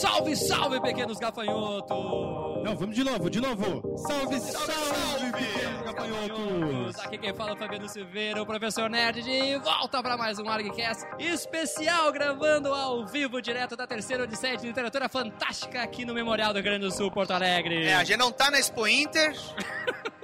Salve, salve, pequenos gafanhotos! Não, vamos de novo, de novo. Salve, salve, salve pequenos gafanhotos. Aqui quem fala é o Fabiano Silveira, o professor Nerd, de volta para mais um ArgCast especial, gravando ao vivo, direto da terceira Odisseia de Literatura Fantástica aqui no Memorial do Rio Grande do Sul, Porto Alegre. É, a gente não tá na Expo Inter.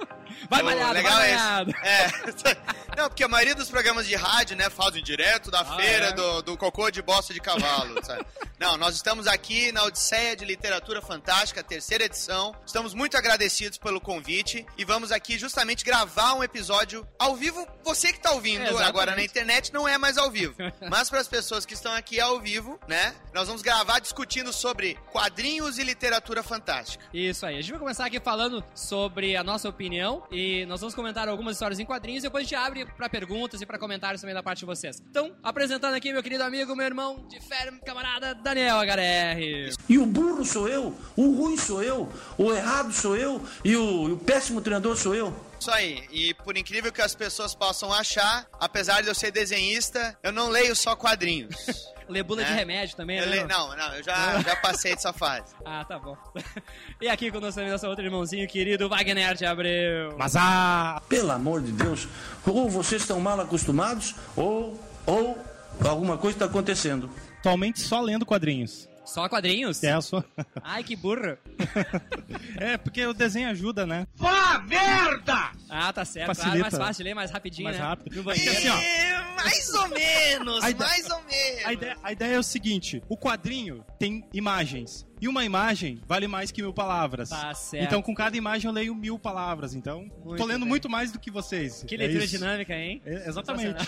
Vai malhado, legal vai malhado. É. Não, porque a maioria dos programas de rádio, né, fazem direto da Ah, feira é? do, do cocô de bosta de cavalo, sabe? Não, nós estamos aqui na Odisseia de Literatura Fantástica, terceira edição. Estamos muito agradecidos pelo convite e vamos aqui justamente gravar um episódio ao vivo. Você que tá ouvindo É, agora na internet não é mais ao vivo, mas para as pessoas que estão aqui ao vivo, né, nós vamos gravar discutindo sobre quadrinhos e literatura fantástica. Isso aí, a gente vai começar aqui falando sobre a nossa opinião e nós vamos comentar algumas histórias em quadrinhos e depois a gente abre pra perguntas e pra comentários também da parte de vocês. Então, apresentando aqui meu querido amigo, meu irmão de fé, camarada Daniel HDR. E o burro sou eu, o ruim sou eu, o errado sou eu e o, e o péssimo treinador sou eu. Isso aí. E por incrível que as pessoas possam achar, apesar de eu ser desenhista, eu não leio só quadrinhos. Lebula de É. remédio também, Eu né? leio, não, não, eu já, já passei dessa fase. Ah, tá bom. e aqui conosco também nosso outro irmãozinho querido, Wagner de Abreu. Mas ah, Pelo amor de Deus, ou vocês estão mal acostumados ou, ou alguma coisa está acontecendo. atualmente só lendo quadrinhos. Só quadrinhos? É, só. Ai, que burro. é, porque o desenho ajuda, né? Ah, tá certo. Facilita. Claro, mais fácil, ler mais rapidinho, Mais né? rápido. No Porque banheiro. assim, ó, É, mais ou menos, ideia- mais ou menos. a ideia, a ideia é o seguinte: o quadrinho tem imagens. E uma imagem vale mais que mil palavras. Tá certo. Então, com cada imagem, eu leio mil palavras. Então, Muito tô lendo bem. muito mais do que vocês. Que É leitura isso. dinâmica, hein? É, exatamente.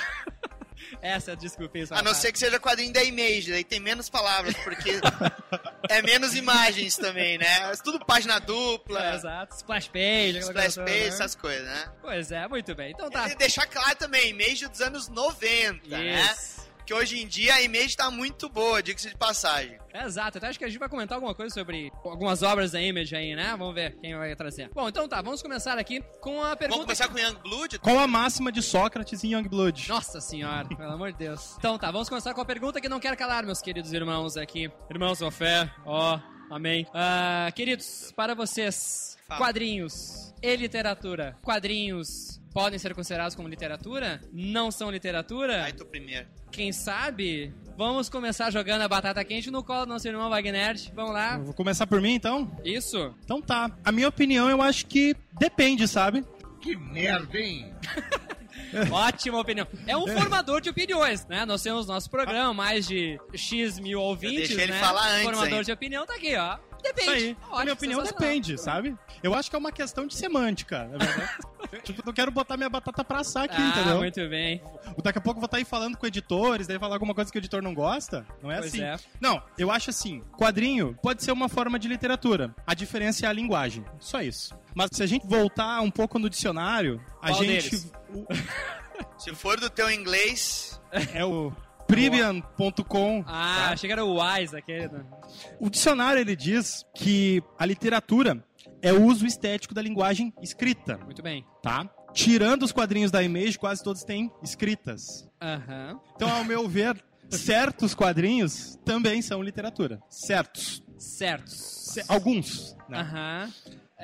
Essa, é desculpa isso. A não ser que seja quadrinho da Image, daí tem menos palavras, porque é menos imagens também, né? É tudo página dupla, É, exato. Splash page. splash page, né? essas coisas, né? Pois é, muito bem. Então tá. E deixar claro também, Image dos anos 90, né? Isso. Que hoje em dia a Image tá muito boa, diga-se de passagem. Exato, até acho que a gente vai comentar alguma coisa sobre algumas obras da Image aí, né? Vamos ver quem vai trazer. Bom, então tá, vamos começar aqui com a pergunta. Vamos começar com Young Blood? Qual a máxima de Sócrates em Youngblood? Nossa senhora, pelo amor de Deus. Então tá, vamos começar com a pergunta que não quer calar, meus queridos irmãos aqui. Irmãos com fé, ó, amém. Ah, queridos, para vocês, Fala. quadrinhos e literatura. Quadrinhos podem ser considerados como literatura? Não são literatura? Aí tu primeiro. Quem sabe? Vamos começar jogando a batata quente no colo do nosso irmão Wagner. Vamos lá. Vou começar por mim, então? Isso. Então tá. A minha opinião, eu acho que depende, sabe? Ótima opinião. É um formador de opiniões, né? Nós temos nosso programa, mais de X mil ouvintes, deixei ele né? falar antes Formador ainda. de opinião tá aqui, ó. Depende. Isso aí. Ótimo, a minha opinião depende, sabe? Eu acho que é uma questão de semântica, na verdade. tipo, não quero botar minha batata pra assar aqui, Ah, entendeu? muito bem. Daqui a pouco eu vou estar aí falando com editores, daí falar alguma coisa que o editor não gosta. Não é Pois assim. é. Não, eu acho assim: quadrinho pode ser uma forma de literatura. A diferença é a linguagem. Só isso. Mas se a gente voltar um pouco no dicionário, a Qual gente. deles? o- Se for do teu inglês, é o Pribian.com. Ah, tá? achei que era o Wise aquele. né? O dicionário ele diz que a literatura é o uso estético da linguagem escrita, Muito bem. tá? Tirando os quadrinhos da Image, quase todos têm escritas. Aham. Então, ao meu ver, certos quadrinhos também são literatura. Certos. Certo. Ce- alguns. né? Aham.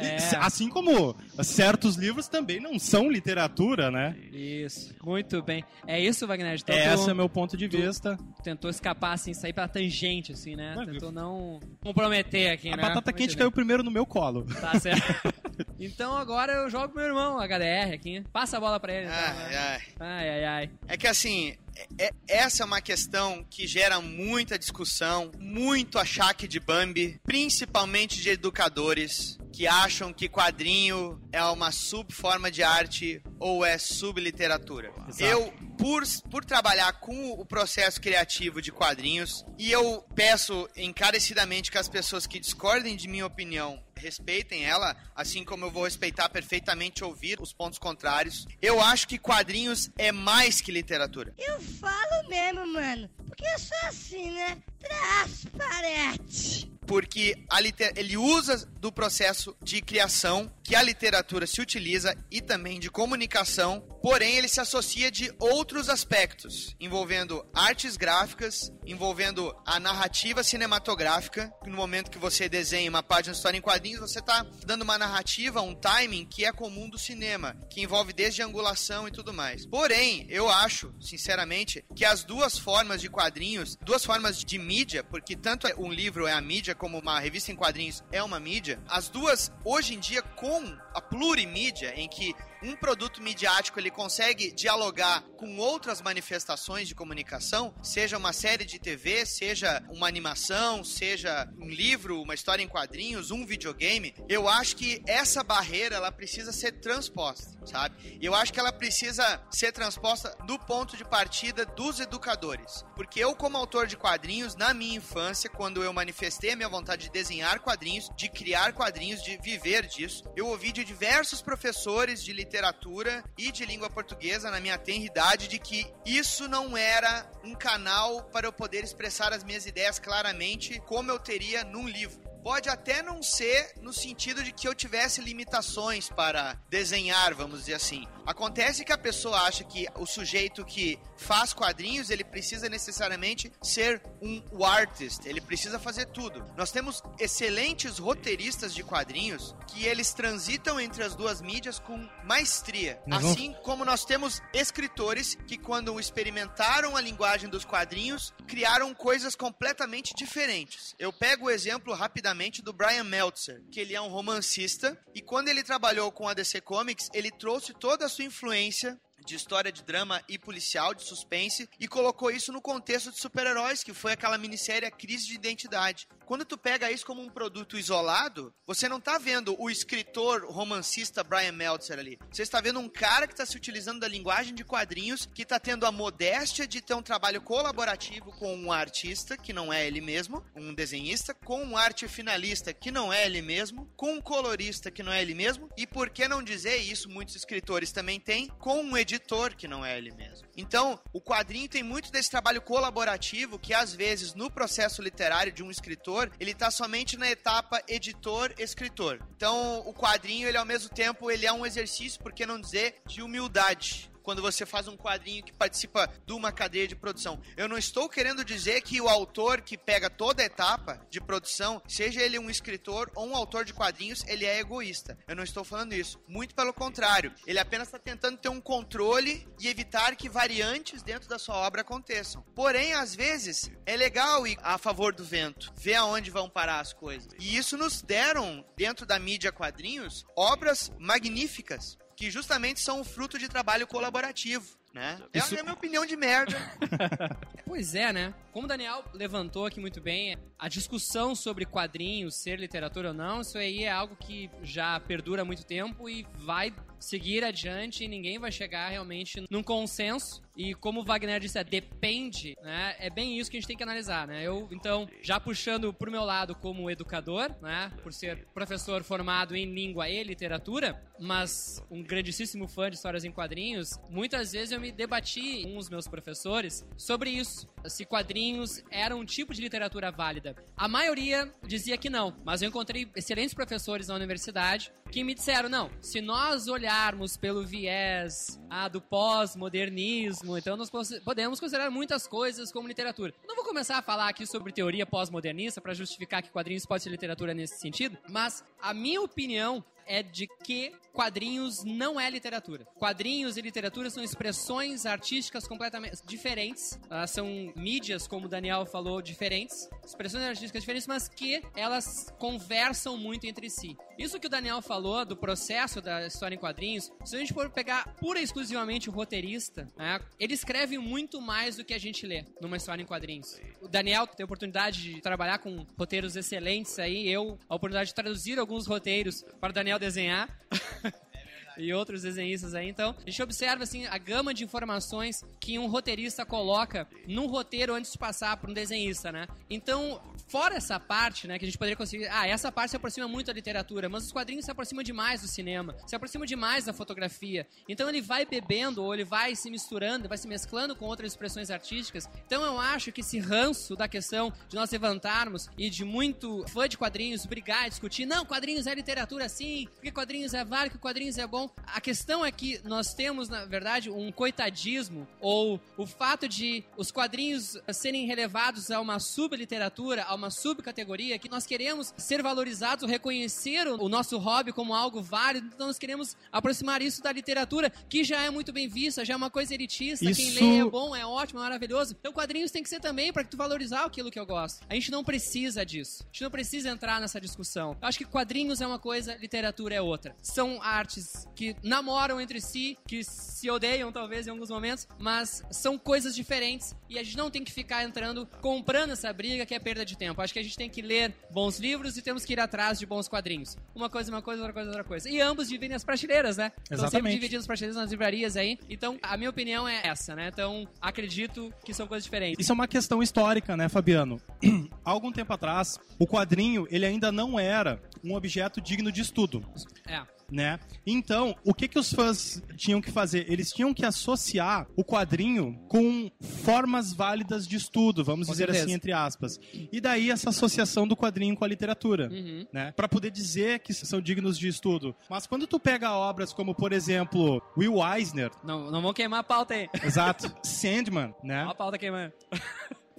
É. Assim como certos livros também não são literatura, né? Isso. Muito bem. É isso, Wagner? Então, Esse tu é meu ponto de vista. tentou escapar, assim, sair pela tangente, assim, né? Mas, Tentou não comprometer aqui, A né? batata Muito quente bem. caiu primeiro no meu colo. Tá certo. então agora eu jogo pro meu irmão, HDR aqui. Passa a bola pra ele. então, ai, né? ai. Ai, ai, ai. É que assim, é- é- essa é uma questão que gera muita discussão, muito achaque de Bambi, principalmente de educadores que acham que quadrinho é uma subforma de arte ou é subliteratura. Exato. Eu, por, por trabalhar com o processo criativo de quadrinhos, e eu peço encarecidamente que as pessoas que discordem de minha opinião respeitem ela, assim como eu vou respeitar perfeitamente ouvir os pontos contrários. Eu acho que quadrinhos é mais que literatura. Eu falo mesmo, mano. Porque eu sou assim, né? Transparente. Porque liter- ele usa do processo de criação, que que a literatura se utiliza e também de comunicação, porém ele se associa de outros aspectos, envolvendo artes gráficas, envolvendo a narrativa cinematográfica. No momento que você desenha uma página de história em quadrinhos, você está dando uma narrativa, um timing que é comum do cinema, que envolve desde angulação e tudo mais. Porém, eu acho, sinceramente, que as duas formas de quadrinhos, duas formas de mídia, porque tanto um livro é a mídia como uma revista em quadrinhos é uma mídia, as duas hoje em dia com a plurimídia, em que um produto midiático ele consegue dialogar com outras manifestações de comunicação, seja uma série de TV, seja uma animação, seja um livro, uma história em quadrinhos, um videogame, eu acho que essa barreira ela precisa ser transposta, sabe? Eu acho que ela precisa ser transposta do ponto de partida dos educadores, porque eu como autor de quadrinhos na minha infância, quando eu manifestei a minha vontade de desenhar quadrinhos, de criar quadrinhos, de viver disso, eu ouvi de diversos professores de literatura e de língua portuguesa na minha tenridade de que isso não era um canal para eu poder expressar as minhas ideias claramente como eu teria num livro. Pode até não ser no sentido de que eu tivesse limitações para desenhar, vamos dizer assim. Acontece que a pessoa acha que o sujeito que faz quadrinhos, ele precisa necessariamente ser um artist, ele precisa fazer tudo. Nós temos excelentes roteiristas de quadrinhos que eles transitam entre as duas mídias com maestria. Nós Assim como nós temos escritores que quando experimentaram a linguagem dos quadrinhos, criaram coisas completamente diferentes. Eu pego o exemplo rapidamente do Brian Meltzer, que ele é um romancista e quando ele trabalhou com a DC Comics, ele trouxe toda a sua influência de história de drama e policial, de suspense, e colocou isso no contexto de super-heróis, que foi aquela minissérie A Crise de Identidade. Quando tu pega isso como um produto isolado, você não tá vendo o escritor romancista Brian Meltzer ali. Você está vendo um cara que está se utilizando da linguagem de quadrinhos, que está tendo a modéstia de ter um trabalho colaborativo com um artista, que não é ele mesmo, um desenhista, com um arte finalista, que não é ele mesmo, com um colorista, que não é ele mesmo, e por que não dizer isso, muitos escritores também têm, com um editor, que não é ele mesmo. Então, o quadrinho tem muito desse trabalho colaborativo que, às vezes, no processo literário de um escritor, ele tá somente na etapa editor-escritor. Então, o quadrinho, ele ao mesmo tempo, ele é um exercício, por que não dizer, de humildade quando você faz um quadrinho que participa de uma cadeia de produção. Eu não estou querendo dizer que o autor que pega toda a etapa de produção, seja ele um escritor ou um autor de quadrinhos, ele é egoísta. Eu não estou falando isso. Muito pelo contrário. Ele apenas está tentando ter um controle e evitar que variantes dentro da sua obra aconteçam. Porém, às vezes, é legal ir a favor do vento, ver aonde vão parar as coisas. E isso nos deram, dentro da mídia quadrinhos, obras magníficas que justamente são o fruto de trabalho colaborativo, né? Isso- É a minha opinião de merda. Pois é, né? Como o Daniel levantou aqui muito bem, a discussão sobre quadrinhos, ser literatura ou não, isso aí é algo que já perdura há muito tempo e vai seguir adiante e ninguém vai chegar realmente num consenso. E como o Wagner disse, é, depende, né? É bem isso que a gente tem que analisar, né? Eu, então, já puxando pro meu lado como educador, né? Por ser professor formado em língua e literatura, mas um grandíssimo fã de histórias em quadrinhos, muitas vezes eu me debati com os meus professores sobre isso. Se quadrinhos eram um tipo de literatura válida. A maioria dizia que não, mas eu encontrei excelentes professores na universidade que me disseram, não, se nós olharmos pelo viés ah, do pós-modernismo, então nós podemos considerar muitas coisas como literatura. Não vou começar a falar aqui sobre teoria pós-modernista para justificar que quadrinhos pode ser literatura nesse sentido, mas a minha opinião é de que quadrinhos não é literatura. Quadrinhos e literatura são expressões artísticas completamente diferentes. Ah, são mídias, como o Daniel falou, diferentes. Expressões artísticas diferentes, mas que elas conversam muito entre si. Isso que o Daniel falou do processo da história em quadrinhos, se a gente for pegar pura e exclusivamente o roteirista, né, ele escreve muito mais do que a gente lê numa história em quadrinhos. O Daniel tem a oportunidade de trabalhar com roteiros excelentes aí, eu a oportunidade de traduzir alguns roteiros para o Daniel desenhar. e outros desenhistas aí. Então, a gente observa assim a gama de informações que um roteirista coloca num roteiro antes de passar para um desenhista, né? Então, fora essa parte, né, que a gente poderia conseguir, ah, essa parte se aproxima muito da literatura, mas os quadrinhos se aproximam demais do cinema, se aproximam demais da fotografia. Então ele vai bebendo ou ele vai se misturando, vai se mesclando com outras expressões artísticas. Então eu acho que esse ranço da questão de nós levantarmos e de muito fã de quadrinhos brigar, discutir, não, quadrinhos é literatura sim, porque quadrinhos é válido, que quadrinhos é bom. A questão é que nós temos, na verdade, um coitadismo ou o fato de os quadrinhos serem relevados a uma subliteratura, a uma subcategoria, que nós queremos ser valorizados, reconhecer o nosso hobby como algo válido, então nós queremos aproximar isso da literatura, que já é muito bem vista, já é uma coisa elitista, Isso- quem lê é bom, é ótimo, é maravilhoso. Então quadrinhos tem que ser também para tu valorizar aquilo que eu gosto. A gente não precisa disso. A gente não precisa entrar nessa discussão. Eu acho que quadrinhos é uma coisa, literatura é outra. São artes que namoram entre si, que se odeiam talvez em alguns momentos, mas são coisas diferentes e a gente não tem que ficar entrando, comprando essa briga que é perda de tempo. Acho que a gente tem que ler bons livros e temos que ir atrás de bons quadrinhos. Uma coisa uma coisa, outra coisa outra coisa. E ambos dividem as prateleiras, né? Estão sempre Exatamente. dividindo as prateleiras nas livrarias aí. Então, a minha opinião é essa, né? Então, acredito que são coisas diferentes. Isso é uma questão histórica, né, Fabiano? Há algum tempo atrás, o quadrinho, ele ainda não era um objeto digno de estudo, É. né? Então, o que que os fãs tinham que fazer? Eles tinham que associar o quadrinho com formas válidas de estudo, vamos Com dizer certeza. assim, entre aspas. E daí essa associação do quadrinho com a literatura, Uhum. né? Para poder dizer que são dignos de estudo. Mas quando tu pega obras como, por exemplo, Will Eisner, Não, não vão queimar a pauta aí. exato, Sandman, né? Olha a pauta queimando.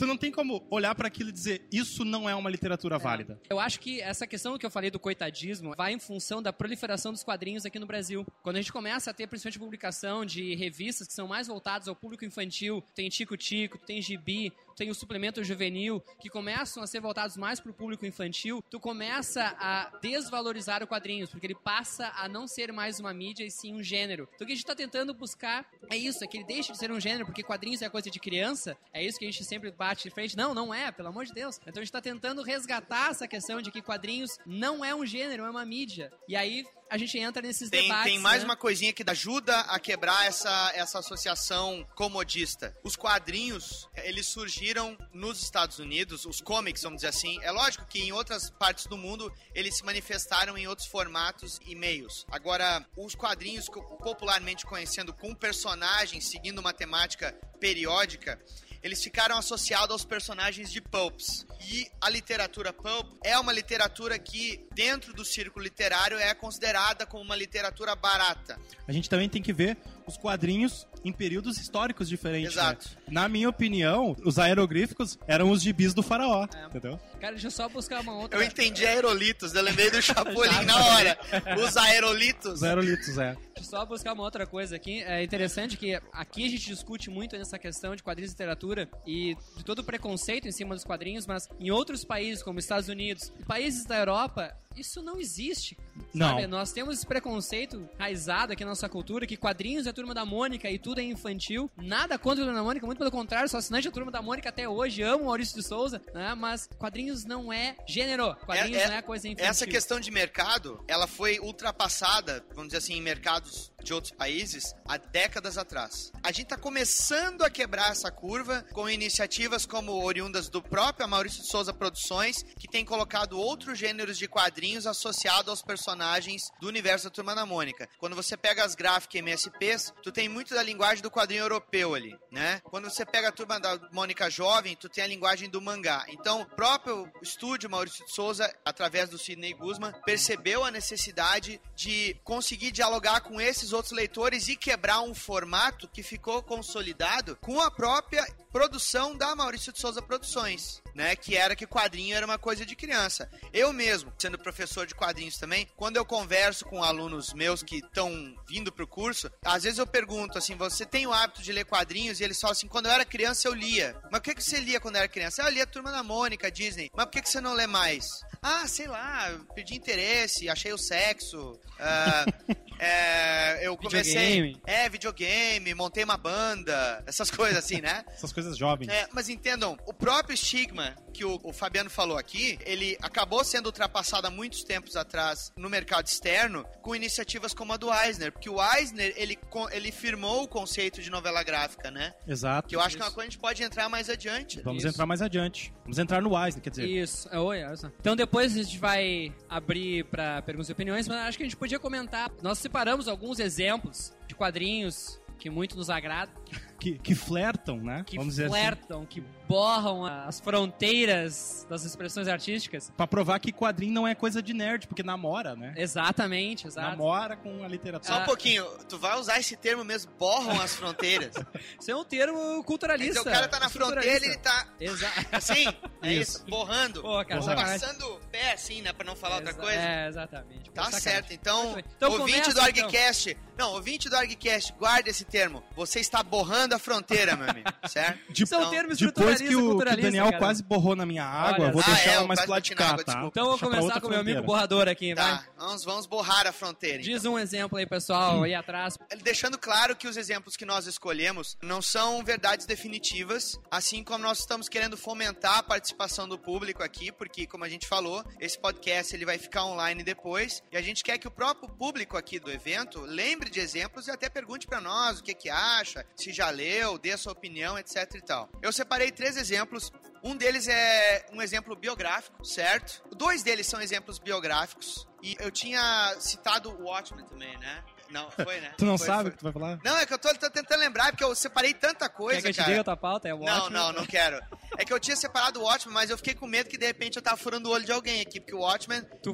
Tu não tem como olhar para aquilo e dizer isso não é uma literatura válida. Eu acho que essa questão que eu falei do coitadismo vai em função da proliferação dos quadrinhos aqui no Brasil. Quando a gente começa a ter principalmente publicação de revistas que são mais voltadas ao público infantil, tem Tico Tico, tem Gibi, tem o suplemento juvenil, que começam a ser voltados mais para o público infantil, tu começa a desvalorizar o quadrinhos, porque ele passa a não ser mais uma mídia e sim um gênero. Então o que a gente está tentando buscar é isso, é que ele deixe de ser um gênero, porque quadrinhos é coisa de criança, é isso que a gente sempre bate de frente. Não, não é, pelo amor de Deus. Então a gente tá tentando resgatar essa questão de que quadrinhos não é um gênero, é uma mídia. E aí a gente entra nesses Tem, debates. tem mais né? uma coisinha que ajuda a quebrar essa, essa associação comodista. Os quadrinhos, eles surgiram nos Estados Unidos, os comics, vamos dizer assim. É lógico que em outras partes do mundo eles se manifestaram em outros formatos e meios. Agora, os quadrinhos, popularmente conhecendo com personagens seguindo uma temática periódica, eles ficaram associados aos personagens de pulps. E a literatura pulp é uma literatura que, dentro do círculo literário, é considerada como uma literatura barata. A gente também tem que ver os quadrinhos em períodos históricos diferentes. né? Exato. Na minha opinião, os aeroglíficos eram os gibis do faraó, É. entendeu? Cara, deixa eu só buscar uma outra. Eu entendi aerolitos, eu lembrei do Chapolin na hora. Os aerolitos. Os aerolitos, é. Deixa eu só buscar uma outra coisa aqui. É interessante que aqui a gente discute muito nessa questão de quadrinhos e literatura e de todo o preconceito em cima dos quadrinhos, mas em outros países, como Estados Unidos e países da Europa, isso não existe. Não. Sabe? Nós temos esse preconceito raizado aqui na nossa cultura que quadrinhos é a turma da Mônica e tudo é infantil. Nada contra a turma da Mônica, muito pelo contrário, sou assinante da turma da Mônica até hoje, amo Maurício de Souza, né? Mas quadrinhos não é gênero. Quadrinhos É- é- não é coisa infantil. Essa questão de mercado, ela foi ultrapassada, vamos dizer assim, em mercados de outros países há décadas atrás. A gente está começando a quebrar essa curva com iniciativas como oriundas do próprio Maurício de Souza Produções, que tem colocado outros gêneros de quadrinhos associados aos personagens do universo da Turma da Mônica. Quando você pega as gráficas MSPs, tu tem muito da linguagem do quadrinho europeu ali, né? Quando você pega a Turma da Mônica jovem, tu tem a linguagem do mangá. Então, o próprio estúdio Maurício de Souza, através do Sidney Guzman, percebeu a necessidade de conseguir dialogar com esses outros leitores e quebrar um formato que ficou consolidado com a própria produção da Maurício de Souza Produções, né? Que era que quadrinho era uma coisa de criança. Eu mesmo, sendo professor de quadrinhos também, quando eu converso com alunos meus que estão vindo pro curso, às vezes eu pergunto assim: você tem o hábito de ler quadrinhos? E eles falam assim: quando eu era criança eu lia. Mas o que, que você lia quando era criança? Ah, eu lia Turma da Mônica, Disney. Mas por que, que você não lê mais? Ah, sei lá, perdi interesse, achei o sexo. ah, é, eu comecei. Videogame. É, videogame, montei uma banda, essas coisas assim, né? Essas coisas jovens. É, mas entendam, o próprio estigma que o, o Fabiano falou aqui, ele acabou sendo ultrapassado há muitos tempos atrás no mercado externo com iniciativas como a do Eisner, porque o Eisner, ele, ele firmou o conceito de novela gráfica, né? Exato. Que eu acho que é uma coisa que a gente pode entrar mais adiante. Vamos Isso. entrar mais adiante. Vamos entrar no Eisner, quer dizer. Isso, é, oi, olha só. Então depois a gente vai abrir pra perguntas e opiniões, mas acho que a gente podia comentar. Nós separamos alguns exemplos de quadrinhos que muito nos agradam, Que, que flertam, né? que Vamos dizer assim. flertam, que borram as fronteiras das expressões artísticas. Pra provar que quadrinho não é coisa de nerd, porque namora, né? Exatamente, exato. Namora com a literatura. Só um pouquinho, tu vai usar esse termo mesmo, borram as fronteiras. Isso é um termo culturalista. Então o cara tá na fronteira e ele tá Exato. assim, é Isso. isso, borrando. Pô, cara, Ou sacanagem. passando o pé assim, né, pra não falar outra Exa- coisa. É, exatamente. Pô, Tá sacanagem. certo, então. Então ouvinte começa, do então. ArgCast, não, ouvinte do ArgCast, guarda esse termo. Você está borrando a fronteira, meu amigo, certo? De- São Então, termos Depois que o, que o Daniel cara. quase borrou na minha água, Olha vou só. deixar Ah, é, ela mais pro lado de cá, tá? desculpa. Então eu vou começar com o meu amigo borrador aqui, vai. Tá, vamos, vamos borrar a fronteira. então. Diz um exemplo aí, pessoal, aí atrás. Deixando claro que os exemplos que nós escolhemos não são verdades definitivas, assim como nós estamos querendo fomentar a participação do público aqui, porque, como a gente falou, esse podcast ele vai ficar online depois, e a gente quer que o próprio público aqui do evento lembre de exemplos e até pergunte pra nós o que que acha, se já leu, dê a sua opinião, etc e tal. Eu separei três exemplos. Um deles é um exemplo biográfico, certo? Dois deles são exemplos biográficos. E eu tinha citado o Watchmen também, né? Não, foi, né? Tu não Foi, sabe o que tu vai falar? Não, é que eu tô, tô tentando lembrar, porque eu separei tanta coisa, Quer que eu te cara. diga a tua pauta? É o Não, ótimo. não, não quero. É que eu tinha separado o Watchmen, mas eu fiquei com medo que de repente eu tava furando o olho de alguém aqui, porque o Watchmen Tu,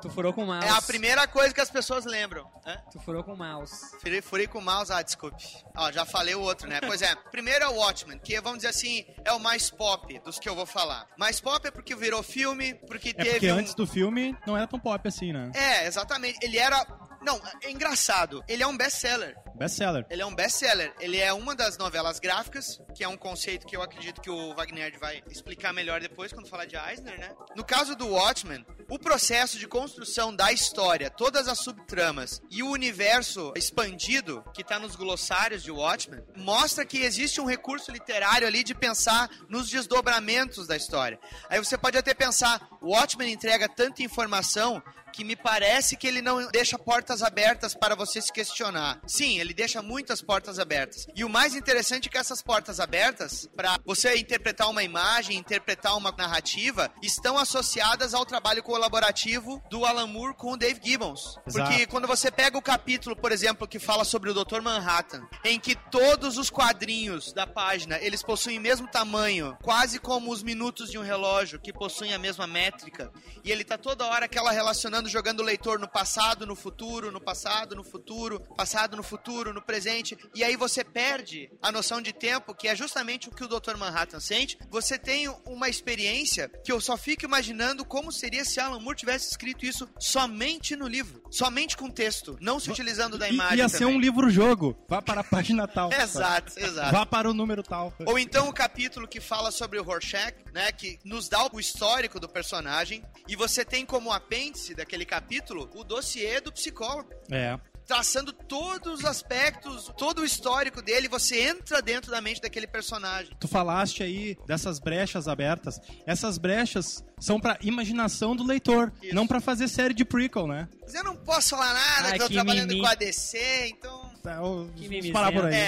tu furou com o mouse. é a primeira coisa que as pessoas lembram. Hã? Tu furou com o mouse. Furei, furei com o mouse, ah, desculpe. Ó, já falei o outro, né? Pois é, primeiro é o Watchmen, que vamos dizer assim, é o mais pop dos que eu vou falar. Mais pop é porque virou filme, porque É teve porque um... antes do filme não era tão pop assim, né? É, exatamente. Ele era... Não, é engraçado. Ele é um best-seller. Best-seller. Ele é um best-seller. Ele é uma das novelas gráficas, que é um conceito que eu acredito que o Wagner vai explicar melhor depois quando falar de Eisner, né? No caso do Watchmen, o processo de construção da história, todas as subtramas e o universo expandido que tá nos glossários de Watchmen, mostra que existe um recurso literário ali de pensar nos desdobramentos da história. Aí você pode até pensar, o Watchmen entrega tanta informação que me parece que ele não deixa portas abertas para você se questionar. Sim, ele deixa muitas portas abertas. E o mais interessante é que essas portas abertas, para você interpretar uma imagem, interpretar uma narrativa, estão associadas ao trabalho colaborativo do Alan Moore com o Dave Gibbons. Exato. Porque quando você pega o capítulo, por exemplo, que fala sobre o Dr. Manhattan, em que todos os quadrinhos da página, eles possuem o mesmo tamanho, quase como os minutos de um relógio, que possuem a mesma métrica, e ele tá toda hora aquela relacionando, jogando o leitor no passado, no futuro, no passado, no futuro, passado, no futuro, no presente, e aí você perde a noção de tempo, que é justamente o que o Dr. Manhattan sente. Você tem uma experiência que eu só fico imaginando como seria se Alan Moore tivesse escrito isso somente no livro, somente com texto, não se utilizando da I- imagem. Ia ser também. um livro-jogo. Vá para a página tal. Exato, exato. Vá para o número tal. Ou então o capítulo que fala sobre o Rorschach, né, que nos dá o histórico do personagem, e você tem como apêndice daquele capítulo o dossiê do psicólogo. É. Traçando todos os aspectos, todo o histórico dele, você entra dentro da mente daquele personagem. Tu falaste aí dessas brechas abertas. Essas brechas são pra imaginação do leitor, Isso. não pra fazer série de prequel, né? Mas eu não posso falar nada, Ai, que eu tô trabalhando mimi. com a DC, então. Tá, o- Que vamos parar por aí. É,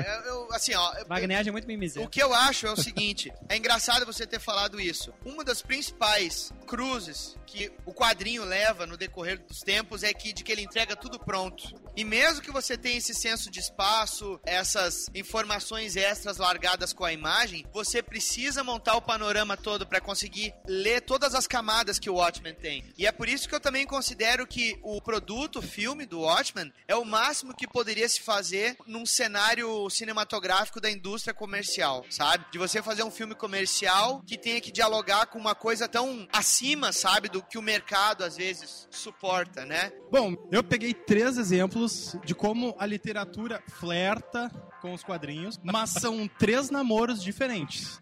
é, eu, eu- assim, ó. eu- Wagner é muito O mimizento. que eu acho é o seguinte, é engraçado você ter falado isso. Uma das principais cruzes que o quadrinho leva no decorrer dos tempos é que de que ele entrega tudo pronto. E mesmo que você tenha esse senso de espaço, essas informações extras largadas com a imagem, você precisa montar o panorama todo para conseguir ler todas as camadas que o Watchmen tem. E é por isso que eu também considero que o produto, o filme do Watchmen, é o máximo que poderia se fazer num cenário cinematográfico da indústria comercial, sabe? De você fazer um filme comercial que tenha que dialogar com uma coisa tão acima, sabe, do que o mercado às vezes suporta, né? Bom, eu peguei três exemplos de como a literatura flerta com os quadrinhos, mas são três namoros diferentes.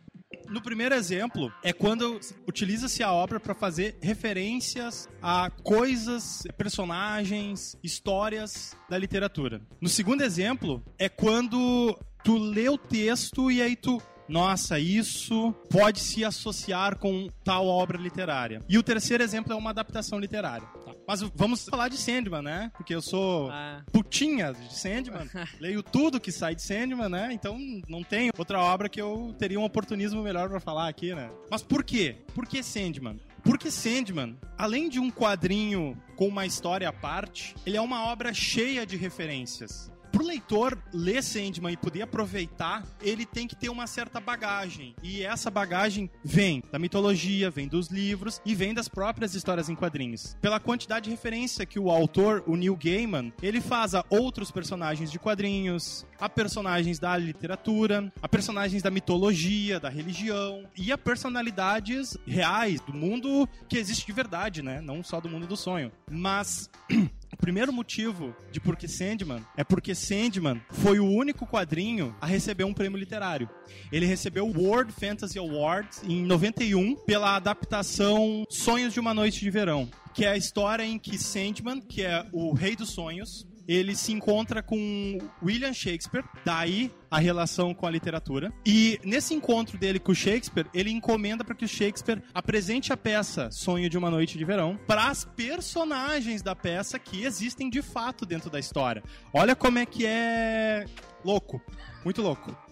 No primeiro exemplo, é quando utiliza-se a obra para fazer referências a coisas, personagens, histórias da literatura. No segundo exemplo, é quando Tu lê o texto e aí tu. Nossa, isso pode se associar com tal obra literária. E o terceiro exemplo é uma adaptação literária. Mas vamos falar de Sandman, né? Porque eu sou Ah. putinha de Sandman. Leio tudo que sai de Sandman, né? Então não tem outra obra que eu teria um oportunismo melhor pra falar aqui, né? Mas por quê? Por que Sandman? Porque Sandman, além de um quadrinho com uma história à parte, ele é uma obra cheia de referências. Pro leitor ler Sandman e poder aproveitar, ele tem que ter uma certa bagagem. E essa bagagem vem da mitologia, vem dos livros e vem das próprias histórias em quadrinhos. Pela quantidade de referência que o autor, o Neil Gaiman, ele faz a outros personagens de quadrinhos, a personagens da literatura, a personagens da mitologia, da religião e a personalidades reais do mundo que existe de verdade, né? Não só do mundo do sonho. Mas o primeiro motivo de por que Sandman é porque Sandman foi o único quadrinho a receber um prêmio literário. Ele recebeu o World Fantasy Award em 91 pela adaptação Sonhos de uma Noite de Verão, que é a história em que Sandman, que é o rei dos sonhos, ele se encontra com William Shakespeare, daí a relação com a literatura. E nesse encontro dele com Shakespeare, ele encomenda para que o Shakespeare apresente a peça Sonho de uma Noite de Verão para as personagens da peça que existem de fato dentro da história. Olha como é que é louco, muito louco.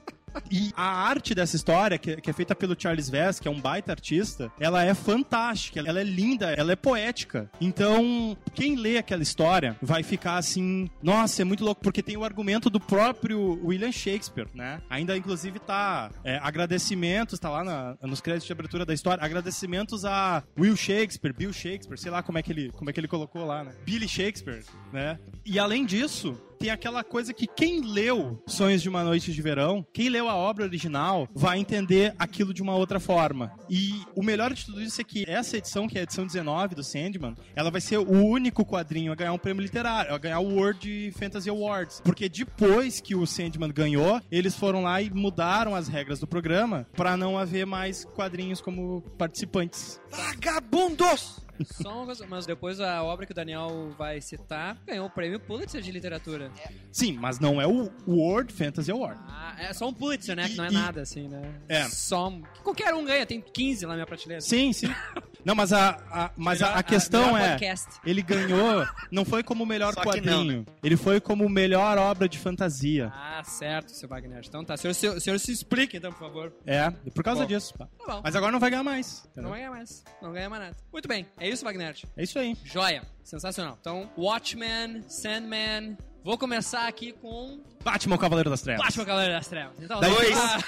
E a arte dessa história, que, que é feita pelo Charles Vess, que é um baita artista, ela é fantástica, ela é linda, ela é poética. Então, quem lê aquela história vai ficar assim, nossa, é muito louco, porque tem o argumento do próprio William Shakespeare, né? Ainda, inclusive, tá é, agradecimentos, tá lá na- nos créditos de abertura da história, agradecimentos a Will Shakespeare, Bill Shakespeare, sei lá como é que ele, como é que ele colocou lá, né? Billy Shakespeare, né? E além disso, tem aquela coisa que quem leu Sonhos de uma Noite de Verão, quem leu a obra original, vai entender aquilo de uma outra forma. E o melhor de tudo isso é que essa edição, que é a edição 19 do Sandman, ela vai ser o único quadrinho a ganhar um prêmio literário, a ganhar o World Fantasy Awards. Porque depois que o Sandman ganhou, eles foram lá e mudaram as regras do programa para não haver mais quadrinhos como participantes. Vagabundos! Só uma coisa, mas depois a obra que o Daniel vai citar ganhou o prêmio Pulitzer de literatura. Sim, mas não é o World Fantasy Award. Ah, é só um Pulitzer, né? Que não é E- nada, assim, né? É. Só um... que Qualquer um ganha, tem 15 lá na minha prateleira. Sim, sim. Não, mas a, a- mas a, Melhor- a questão melhor é, podcast. ele ganhou, não foi como o melhor Só quadrinho, não, né? ele foi como melhor obra de fantasia. Ah, certo, seu Wagner. Então tá, o senhor, senhor, o senhor se explique, então, por favor. É, por causa Bom. disso. Tá bom. Mas agora não vai ganhar mais. Não entendeu? vai ganhar mais. Não ganha mais nada. Muito bem, é isso, Wagner. É isso aí. Joia. Sensacional. Então, Watchmen, Sandman. Vou começar aqui com Batman, Cavaleiro das Trevas. Batman Cavaleiro das Trevas. Então, Dois. ah,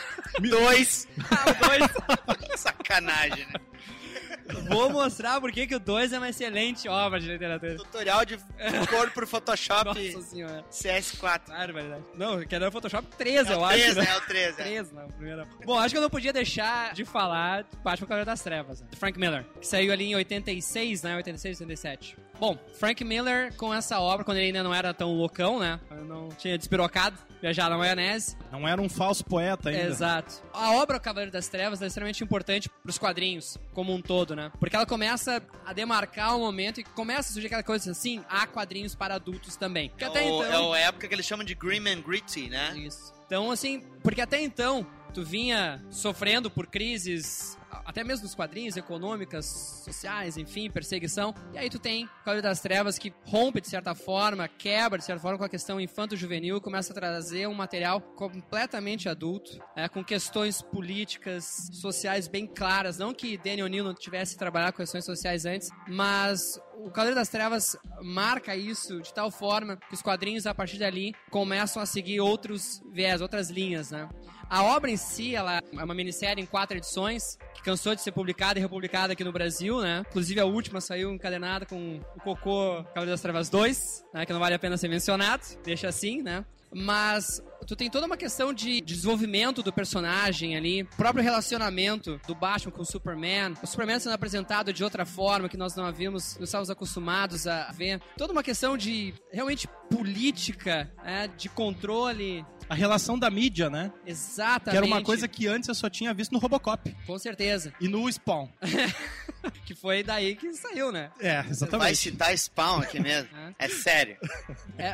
Dois. o dois. Sacanagem, né? Vou mostrar por que o 2 é uma excelente obra de literatura. Tutorial de cor por Photoshop Nossa senhora. CS4. Barbaridade. Não, que era o Photoshop 13, É eu o acho. 3, né? É o 3, é. 13, não, primeiro. Bom, acho que eu não podia deixar de falar de Batman Cavaleiro das Trevas, né? Frank Miller, que saiu ali em 86, né? 86, 87. Bom, Frank Miller com essa obra, quando ele ainda não era tão loucão, né? Quando não tinha despirocado, viajado na maionese. Não era um falso poeta ainda. Exato. A obra O Cavaleiro das Trevas é extremamente importante pros quadrinhos como um todo, né? Porque ela começa a demarcar um momento e começa a surgir aquela coisa assim, há quadrinhos para adultos também. Que É, até o- então... é a época que eles chamam de Grim and Gritty, né? Isso. Então, assim, porque até então tu vinha sofrendo por crises, até mesmo nos quadrinhos, econômicas, sociais, enfim, perseguição. E aí tu tem Cavaleiro das Trevas que rompe de certa forma, quebra de certa forma com a questão infanto-juvenil, começa a trazer um material completamente adulto, é, com questões políticas, sociais bem claras. Não que Daniel O'Neill não tivesse trabalhado com questões sociais antes, mas o Cavaleiro das Trevas marca isso de tal forma que os quadrinhos, a partir dali, começam a seguir outros viés, outras linhas, né? A obra em si, ela é uma minissérie em quatro edições, que cansou de ser publicada e republicada aqui no Brasil, né? Inclusive a última saiu encadenada com o Cocô Cavaleiro das Trevas 2, né? Que não vale a pena ser mencionado, deixa assim, né? Mas tu tem toda uma questão de desenvolvimento do personagem ali, próprio relacionamento do Batman com o Superman, o Superman sendo apresentado de outra forma que nós não havíamos, não estávamos acostumados a ver. Toda uma questão de realmente política, é, de controle. A relação da mídia, né? Exatamente. Que era uma coisa que antes eu só tinha visto no Robocop Com certeza. e no Spawn. Que foi daí que saiu, né? É, Vai exatamente. citar Spawn aqui mesmo? É sério.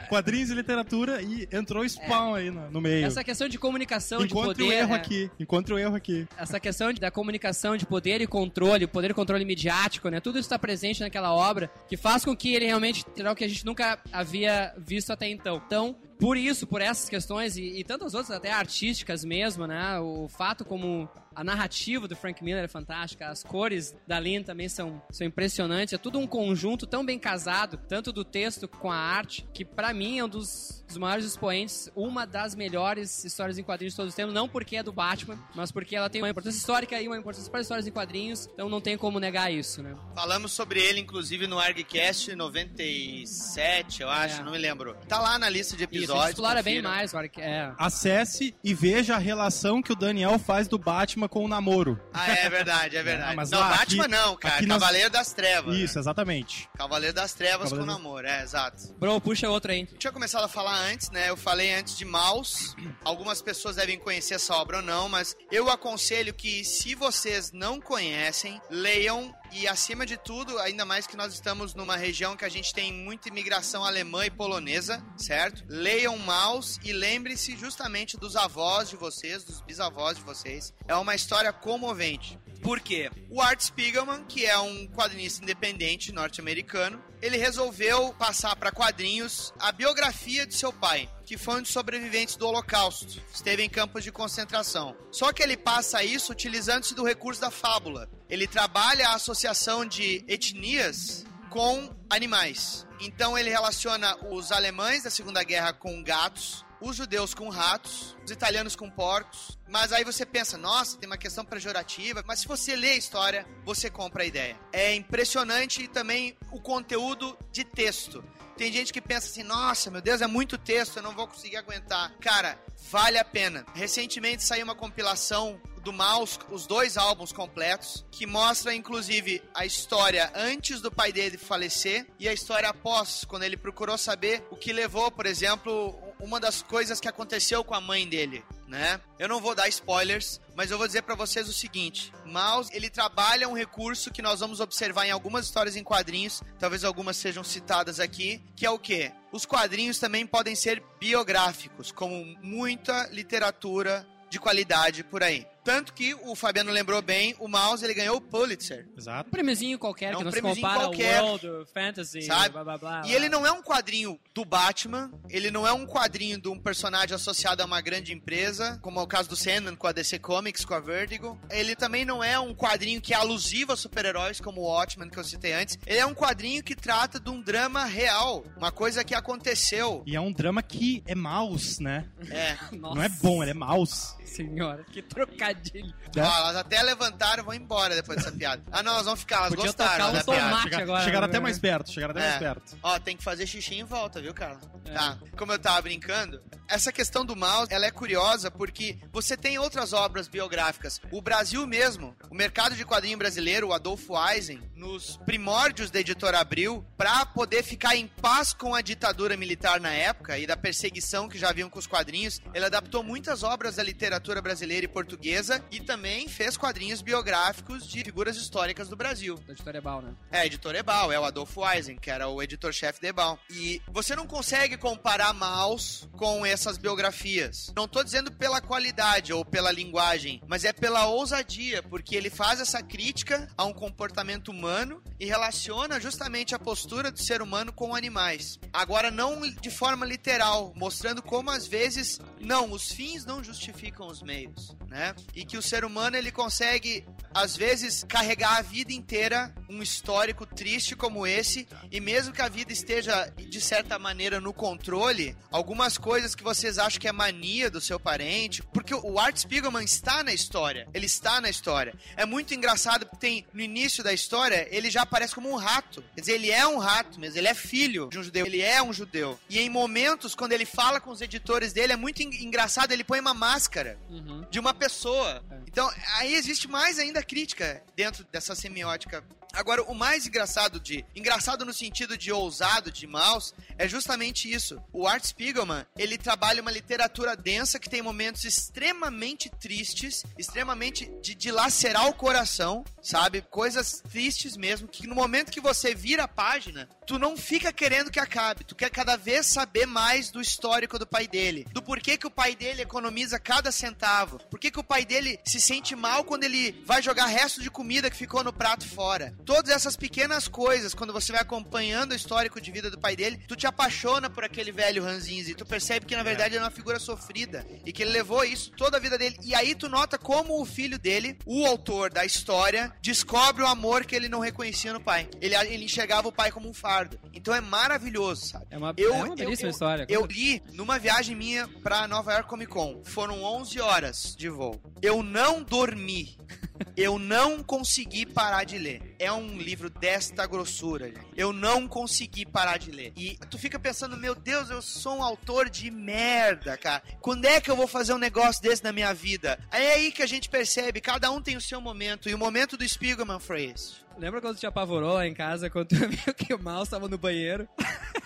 Quadrinhos e literatura e entrou Spawn aí no, no meio. Essa questão de comunicação de Encontre poder. o erro é, aqui. Encontre o erro aqui. Essa questão de- da comunicação de poder e controle, poder e controle midiático, né? Tudo isso está presente naquela obra, que faz com que ele realmente terá o que a gente nunca havia visto até então. Então, por isso, por essas questões e, e tantas outras, até artísticas mesmo, né? O fato como a narrativa do Frank Miller é fantástica, as cores da Lynn também são, são impressionantes. É tudo um conjunto tão bem casado, tanto do texto com a arte, que pra mim é um dos, dos maiores expoentes, uma das melhores histórias em quadrinhos de todos os tempos, não porque é do Batman, mas porque ela tem uma importância histórica e uma importância para histórias em quadrinhos, então não tem como negar isso, né? Falamos sobre ele, inclusive, no ArgCast 97, eu acho, É. não me lembro. Tá lá na lista de Isso, a episódios. gente explora bem mais, é. Acesse e veja a relação que o Daniel faz do Batman com o namoro. Ah, é verdade, é verdade. Ah, mas não, lá, Batman aqui- não, cara. aqui nós- Cavaleiro das Trevas. Isso, né? exatamente. Cavaleiro das Trevas Cavaleiro- com namoro, é, exato. Bro, puxa outra aí. Eu tinha começado a falar antes, né? Eu falei antes de Maus. Algumas pessoas devem conhecer essa obra ou não, mas eu aconselho que, se vocês não conhecem, leiam. E acima de tudo, ainda mais que nós estamos numa região que a gente tem muita imigração alemã e polonesa, certo? Leiam Maus e lembre-se justamente dos avós de vocês, dos bisavós de vocês. É uma história comovente. Por quê? O Art Spiegelman, que é um quadrinista independente norte-americano, ele resolveu passar para quadrinhos a biografia de seu pai, que foi um dos sobreviventes do Holocausto, esteve em campos de concentração. Só que ele passa isso utilizando-se do recurso da fábula. Ele trabalha a associação de etnias com animais. Então ele relaciona os alemães da Segunda Guerra com gatos, os judeus com ratos, os italianos com porcos. Mas aí você pensa, nossa, tem uma questão pejorativa. Mas se você lê a história, você compra a ideia. É impressionante também o conteúdo de texto. Tem gente que pensa assim, nossa, meu Deus, é muito texto, eu não vou conseguir aguentar. Cara, vale a pena. Recentemente saiu uma compilação do Maus, os dois álbuns completos, que mostra inclusive a história antes do pai dele falecer e a história após, quando ele procurou saber o que levou, por exemplo, uma das coisas que aconteceu com a mãe dele, né? Eu não vou dar spoilers, mas eu vou dizer pra vocês o seguinte: Maus, ele trabalha um recurso que nós vamos observar em algumas histórias em quadrinhos, talvez algumas sejam citadas aqui, que é o quê? Os quadrinhos também podem ser biográficos, como muita literatura de qualidade por aí. Tanto que o Fabiano lembrou bem, o Mouse ele ganhou o Pulitzer. Exato. Um prêmiozinho qualquer É um que não se prêmiozinho compara qualquer, ao World Fantasy, sabe? blá blá blá. E ele não é um quadrinho do Batman, ele não é um quadrinho de um personagem associado a uma grande empresa, como é o caso do Sandman com a DC Comics, com a Vertigo. Ele também não é um quadrinho que é alusivo a super-heróis, como o Watchmen que eu citei antes. Ele é um quadrinho que trata de um drama real, uma coisa que aconteceu. E é um drama que é mouse, né? É. Nossa Não é bom, ele é mouse. Senhora, que trocadilho. Ó, elas até levantaram e vão embora depois dessa piada. Ah, não, elas vão ficar, elas Podia gostaram tocar da piada. Chega- agora. chegaram até né? mais perto, chegaram até É. mais perto. Ó, tem que fazer xixi em volta, viu, Carla? É. Tá. Como eu tava brincando, essa questão do mouse, ela é curiosa porque você tem outras obras biográficas. O Brasil mesmo, o mercado de quadrinho brasileiro, o Adolfo Eisen, nos primórdios da editora Abril, pra poder ficar em paz com a ditadura militar na época e da perseguição que já haviam com os quadrinhos, ele adaptou muitas obras da literatura brasileira e portuguesa e também fez quadrinhos biográficos de figuras históricas do Brasil. Da editora Ebal, né? É, editor Ebal, é o Adolfo Eisen, que era o editor-chefe da Ebal. E você não consegue comparar Maus com essas biografias. Não tô dizendo pela qualidade ou pela linguagem, mas é pela ousadia, porque ele faz essa crítica a um comportamento humano e relaciona justamente a postura do ser humano com animais. Agora, não de forma literal, mostrando como às vezes, não, os fins não justificam os meios, né? E que o ser humano ele consegue às vezes carregar a vida inteira um histórico triste como esse e mesmo que a vida esteja de certa maneira no controle, algumas coisas que vocês acham que é mania do seu parente, porque o Art Spiegelman está na história, ele está na história. É muito engraçado porque tem no início da história, ele já aparece como um rato. Quer dizer, ele é um rato mesmo, ele é filho de um judeu, ele é um judeu. E em momentos quando ele fala com os editores dele é muito en- engraçado, ele põe uma máscara Uhum. de uma pessoa. Então, aí existe mais ainda crítica dentro dessa semiótica Agora, o mais engraçado de. Engraçado no sentido de ousado, de mouse, é justamente isso. O Art Spiegelman, ele trabalha uma literatura densa que tem momentos extremamente tristes, extremamente de dilacerar o coração, sabe? Coisas tristes mesmo, que no momento que você vira a página, tu não fica querendo que acabe. Tu quer cada vez saber mais do histórico do pai dele. Do porquê que o pai dele economiza cada centavo. Por que, que o pai dele se sente mal quando ele vai jogar resto de comida que ficou no prato fora. Todas essas pequenas coisas, quando você vai acompanhando o histórico de vida do pai dele, tu te apaixona por aquele velho Ranzinzi. E tu percebe que na verdade ele é uma figura sofrida. E que ele levou isso toda a vida dele. E aí tu nota como o filho dele, o autor da história, descobre o amor que ele não reconhecia no pai. Ele, ele enxergava o pai como um fardo. Então é maravilhoso, sabe? É uma, Eu- é uma eu- belíssima eu- história. Eu li numa viagem minha pra Nova York Comic Con. Foram 11 horas de voo. Eu não dormi. Eu não consegui parar de ler. É um livro desta grossura, gente. Eu não consegui parar de ler. E tu fica pensando, meu Deus, eu sou um autor de merda, cara. Quando é que eu vou fazer um negócio desse na minha vida? É aí que a gente percebe, cada um tem o seu momento. E o momento do Spiegelman foi esse. Lembra quando te apavorou lá em casa quando tu viu que o mouse tava no banheiro?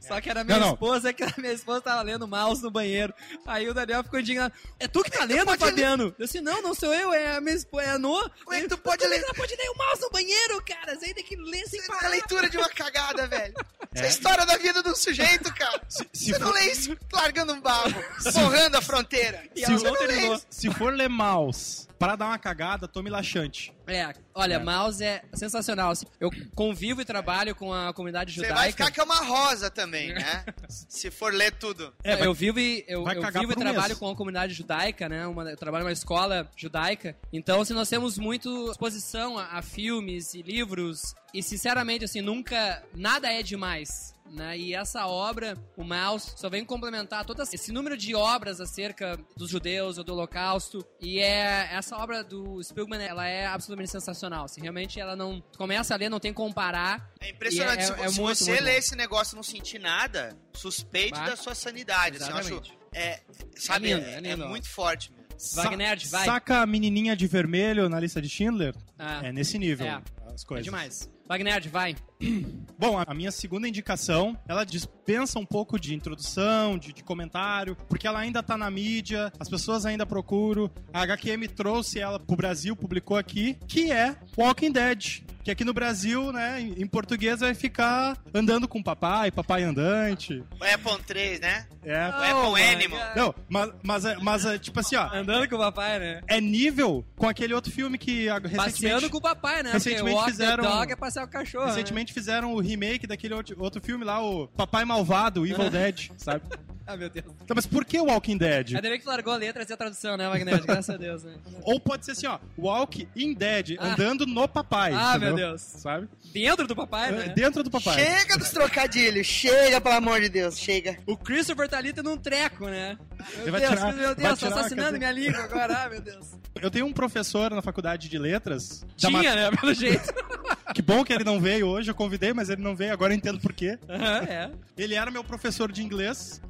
Só que era minha Não, não. esposa, que a minha esposa tava lendo mouse no banheiro. Aí o Daniel ficou indignado. É tu que tá lendo, pode Fabiano? Eu disse, não, não sou eu, é a minha esposa, é a Noa. É Ele, tu pode é ler? ela pode ler o mouse no banheiro, cara? Você tem que ler sem É a parar. leitura de uma cagada, velho. Isso é a história da vida de um sujeito, cara. se Você não for- lê isso largando um barro, borrando a fronteira. E Se não Você não isso. Se for ler mouse para dar uma cagada, tome laxante. É, olha, É. mouse é sensacional. Eu convivo e trabalho com a comunidade Você judaica. vai ficar que é uma rosa também, né? Se for ler tudo. É, vai- eu vivo e, eu, eu vivo e trabalho mês. com a comunidade judaica, né? Uma, eu trabalho numa escola judaica. Então, assim, nós temos muito exposição a, a filmes e livros. E, sinceramente, assim, nunca... Nada é demais. Né? E essa obra, o Maus, só vem complementar todo esse número de obras acerca dos judeus ou do holocausto. E é essa obra do Spielman, ela é absolutamente sensacional. Assim, realmente, ela não... Começa a ler, não tem como comparar. É impressionante. É- se é se muito, você muito ler esse negócio e não sentir nada, suspeite Vai. da sua sanidade. Assim, eu acho, Exatamente. é, sabe, É lindo, é, é lindo. é muito forte mesmo. Wagner, vai. Saca a menininha de vermelho na lista de Schindler? Ah, É nesse nível. É. As é coisas. demais. Wagner, vai. Bom, a- minha segunda indicação, ela dispensa um pouco de introdução, de, de comentário, porque ela ainda tá na mídia, as pessoas ainda procuram. A HQM trouxe ela pro Brasil, publicou aqui, que é Walking Dead. Que aqui no Brasil, né, em português vai ficar andando com papai, papai andante. O Apple 3, né? É. O Apple Oh Animal. God. Não, mas, mas, é- mas é, tipo assim, ó, Andando com o papai, né? é nível com aquele outro filme que a- recentemente... Passeando com o papai, né? Recentemente walk fizeram- the dog é o cachorro, Recentemente fizeram o remake daquele outro, outro filme lá, o Papai Malvado, o Evil Dead, sabe? né? Ah, meu Deus. Então, mas por que Walking Dead? Ainda bem que tu largou a letra e a tradução, né, Wagner? Graças a Deus, né? Ou pode ser assim, ó, Walk in Dead, Ah. andando no papai. Ah, entendeu? meu Deus. Sabe? Dentro do papai, né? Dentro do papai. Chega dos trocadilhos, chega, pelo amor de Deus, chega. O Christopher tá ali tendo um treco, né? Ele Meu vai Deus, tirar- meu vai Deus, tá assassinando minha língua agora, ah, meu Deus. Eu tenho um professor na faculdade de letras. da Tinha, né? Pelo jeito. Que bom que ele não veio hoje, eu convidei, mas ele não veio, agora eu entendo por quê. É. Ele era meu professor de inglês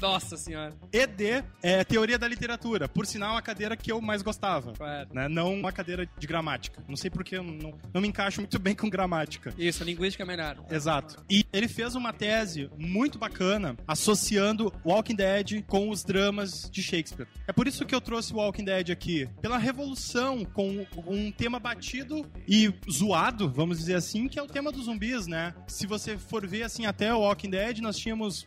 Nossa senhora. e de é, teoria da literatura. Por sinal, a cadeira que eu mais gostava. Claro. Né? Não uma cadeira de gramática. Não sei porque eu não, não me encaixo muito bem com gramática. Isso, linguística é melhor. Exato. E ele fez uma tese muito bacana associando Walking Dead com os dramas de Shakespeare. É por isso que eu trouxe o Walking Dead aqui. Pela revolução com um tema batido e zoado, vamos dizer assim, que é o tema dos zumbis, né? Se você for ver assim até o Walking Dead, nós tínhamos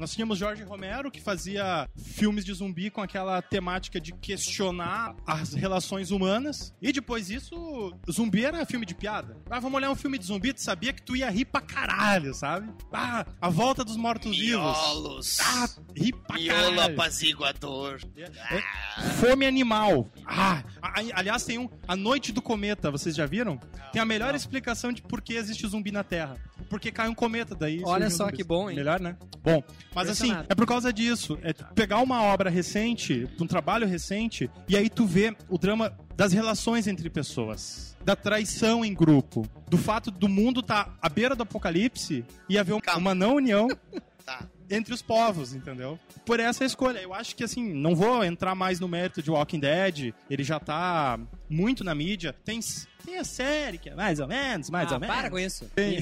nós tínhamos Jorge Romero, que fazia filmes de zumbi com aquela temática de questionar as relações humanas. E depois disso, zumbi era filme de piada. Ah, vamos olhar um filme de zumbi, tu sabia que tu ia rir pra caralho, sabe? Ah, a volta dos mortos-vivos. Miolos. Ah, ri pra Miolo caralho. apaziguador. Fome animal. Ah, aliás, tem um. A Noite do Cometa, vocês já viram? Tem a melhor explicação de por que existe zumbi na Terra. Porque cai um cometa daí. Olha só zumbis. que bom, hein? Melhor, né? Bom, mas assim, é por causa disso. É pegar uma obra recente, um trabalho recente, e aí tu vê o drama das relações entre pessoas. Da traição em grupo. Do fato do mundo estar à beira do apocalipse e haver um- Calma. uma não união. tá. entre os povos, entendeu? Por essa escolha. Eu acho que, assim, não vou entrar mais no mérito de Walking Dead, ele já tá muito na mídia. Tem, tem a série, que é mais ou menos, mais ah, ou menos. para com isso. Tem.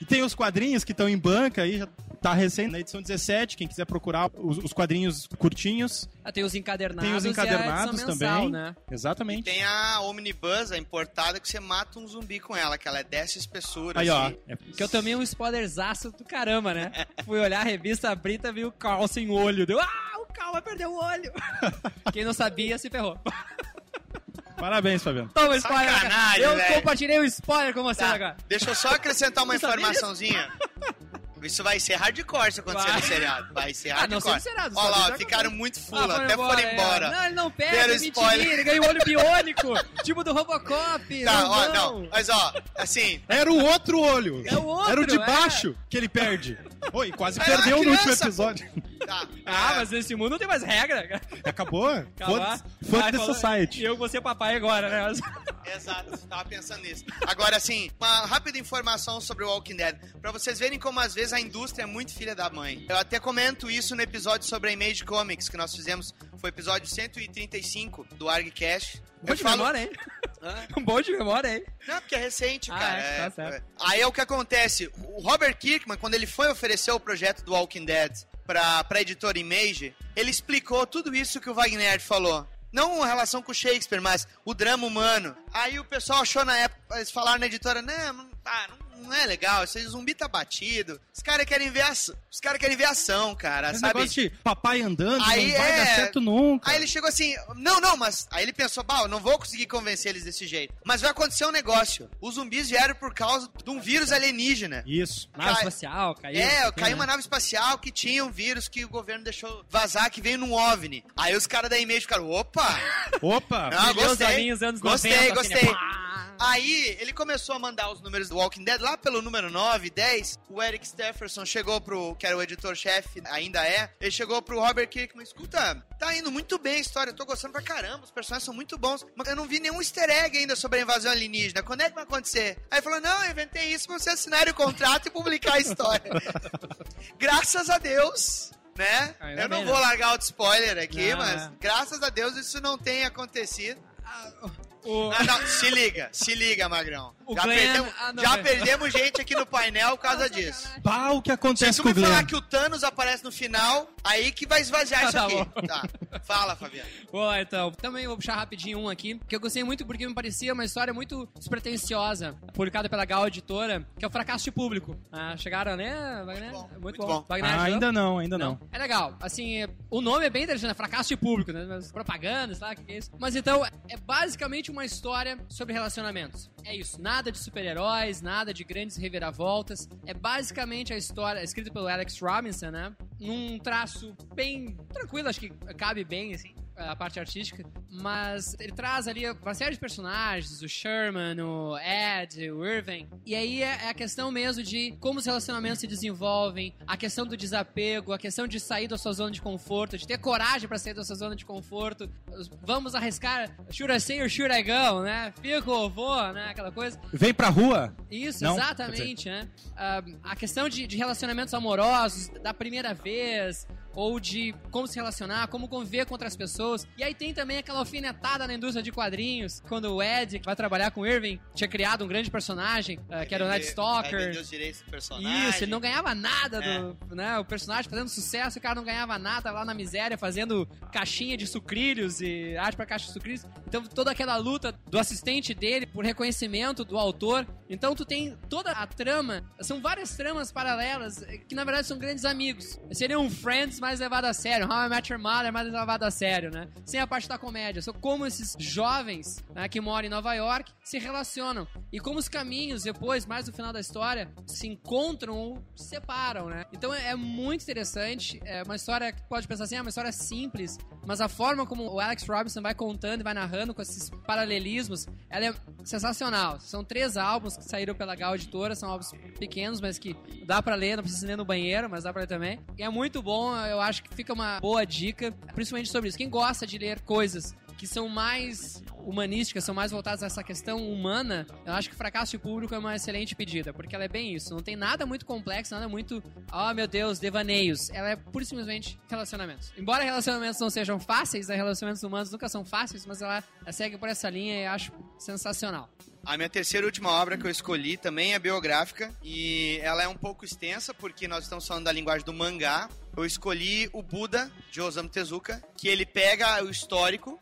E tem os quadrinhos que estão em banca aí, já tá recém na edição 17, quem quiser procurar os, os quadrinhos curtinhos. Ah, tem os encadernados. Tem os e a encadernados mensal, também. né? Exatamente. Tem a Omnibus, a importada, que você mata um zumbi com ela, que ela é dessa espessura. Aí, ó. assim. é- Que eu tomei um spoilerzaço do caramba, né? Fui olhar a revista, abri e vi o Carl sem olho. Deu, ah, o Carl vai perder o olho. Quem não sabia se ferrou. Parabéns, Fabiano. Toma spoiler. cara. Sacanagem, Eu velho. compartilhei o spoiler com você Tá, agora. Deixa eu só acrescentar uma informaçãozinha. Isso vai ser hardcore se acontecer Vai. no seriado. Vai ser Ah, não hardcore. no seriado, Olha lá, ficaram muito Ah, fula, até foram é. embora. Não, ele não perde, Deram é spoiler. mentira. Ele ganha o olho biônico, tipo do Robocop. Tá, não, ó, não. não. Mas ó, assim, Era o outro olho. É o outro, Era o de é. baixo que ele perde. Oi, quase Era perdeu no último episódio. Tá. Ah, é, mas nesse mundo não tem mais regra. Acabou? Acabar. Foda Ai, the falou- society. E eu vou ser papai agora, né? Exato, tava pensando nisso. Agora, assim, uma rápida informação sobre o Walking Dead. Pra vocês verem como às vezes a indústria é muito filha da mãe. Eu até comento isso no episódio sobre a Image Comics que nós fizemos. Foi o episódio 135 do ArgCast. Bom de memória, hein? Um bom de memória, hein? Não, porque é recente, Ah, cara. é, tá É- certo. é. Aí é o que acontece. O Robert Kirkman, quando ele foi oferecer o projeto do Walking Dead pra, pra editora Image, ele explicou tudo isso que o Wagner falou. Não a relação com Shakespeare, mas o drama humano. Aí o pessoal achou na época, eles falaram na editora, não, não, não é legal, esse zumbi tá batido. Os caras querem ver ação, os caras querem ver ação, cara, Esse sabe? negócio de papai andando Aí não vai é- dar certo nunca. Aí ele chegou assim, não, não, mas. Aí ele pensou, bah, eu não vou conseguir convencer eles desse jeito. Mas vai acontecer um negócio. Os zumbis vieram por causa de um vírus alienígena. Isso. Nave Cai- espacial, caiu. É, né? caiu uma nave espacial que tinha um vírus que o governo deixou vazar, que veio num OVNI. Aí os caras da Image ficaram, opa! Opa! Não, gostei. anos gostei, 90, assim, né? gostei. Aí ele começou a mandar os números do Walking Dead lá pelo número 9, 10. O Eric Stefferson chegou pro, que era o editor-chefe, ainda é. Ele chegou pro Robert Kirkman: escuta, tá indo muito bem a história, eu tô gostando pra caramba, os personagens são muito bons. Mas eu não vi nenhum easter egg ainda sobre a invasão alienígena. Quando é que vai acontecer? Aí falou: não, eu inventei isso pra você assinar o contrato e publicar a história. Graças a Deus. Né? Ainda eu não vou né? largar outro spoiler aqui, Não, mas é. graças a Deus isso não tem acontecido. O- Ah, não, se liga, se liga, Magrão. O já Glenn- perdemos, ah, não, já perdemos gente aqui no painel por causa disso. Pá, o que Se acontece tu com me o Glenn? falar que o Thanos aparece no final, aí que vai esvaziar isso Tá aqui. bom. Tá. Fala, Fabiano. Boa, então. Também vou puxar rapidinho um aqui, que eu gostei muito porque me parecia uma história muito despretensiosa, publicada pela Gal Editora, que é o Fracasso de Público. Ah, chegaram, né, Wagner? Muito bom, Muito, muito bom. bom. Wagner, Ah, ainda não, ainda não. É legal. Assim, é- o nome é bem interessante, é fracasso de público, né? Mas Propagandas, lá, o que que é isso? Mas então, é basicamente uma história sobre relacionamentos. É isso. Nada de super-heróis, nada de grandes reviravoltas. É basicamente a história, escrita pelo Alex Robinson, né? Num traço bem tranquilo, acho que cabe bem, assim. A parte artística, mas ele traz ali uma série de personagens, o Sherman, o Ed, o Irving, e aí é é a questão mesmo de como os relacionamentos se desenvolvem, a questão do desapego, a questão de sair da sua zona de conforto, de ter coragem pra sair da sua zona de conforto. Vamos arriscar, should I say or should I go, né? Fico ou vou, né? Aquela coisa. Vem pra rua? Isso, Não? exatamente, né? Ah, a questão de, de relacionamentos amorosos, da primeira vez, ou de como se relacionar, como conviver com outras pessoas. E aí tem também aquela alfinetada na indústria de quadrinhos, quando o Ed, vai trabalhar com o Irving, tinha criado um grande personagem, ah, que era o Night Vai Stalker. os direitos do personagem. Isso, ele não ganhava nada É. do. Né, o personagem fazendo sucesso, o cara não ganhava nada, lá na miséria, fazendo caixinha de sucrilhos e arte pra caixa de sucrilhos. Então, toda aquela luta do assistente dele por reconhecimento do autor. Então, tu tem toda a trama, são várias tramas paralelas eh, que na verdade são grandes amigos. Seria um Friends mais levado a sério, How I Met Your Mother mais levado a sério, né? Sem a parte da comédia. Só como esses jovens né, que moram em Nova York se relacionam. E como os caminhos, depois, mais no final da história, se encontram ou se separam, né? Então é, é muito interessante. É uma história que pode pensar assim, é uma história simples, mas a forma como o Alex Robinson vai contando e vai narrando com esses paralelismos, ela é sensacional. São três álbuns que saíram pela Gal Editora, são álbuns pequenos, mas que dá pra ler, não precisa ler no banheiro, mas dá pra ler também. E é muito bom, eu acho que fica uma boa dica, principalmente sobre isso. Quem gosta de ler coisas que são mais humanísticas, são mais voltadas a essa questão humana, eu acho que Fracasso de Público é uma excelente pedida, porque ela é bem isso. Não tem nada muito complexo, nada muito, oh meu Deus, devaneios. Ela é pura e simplesmente relacionamentos. Embora relacionamentos não sejam fáceis, né, relacionamentos humanos nunca são fáceis, mas ela, segue por essa linha e acho sensacional. A minha terceira e última obra que eu escolhi também é biográfica e ela é um pouco extensa porque nós estamos falando da linguagem do mangá. Eu escolhi o Buda de Osamu Tezuka, que ele pega o histórico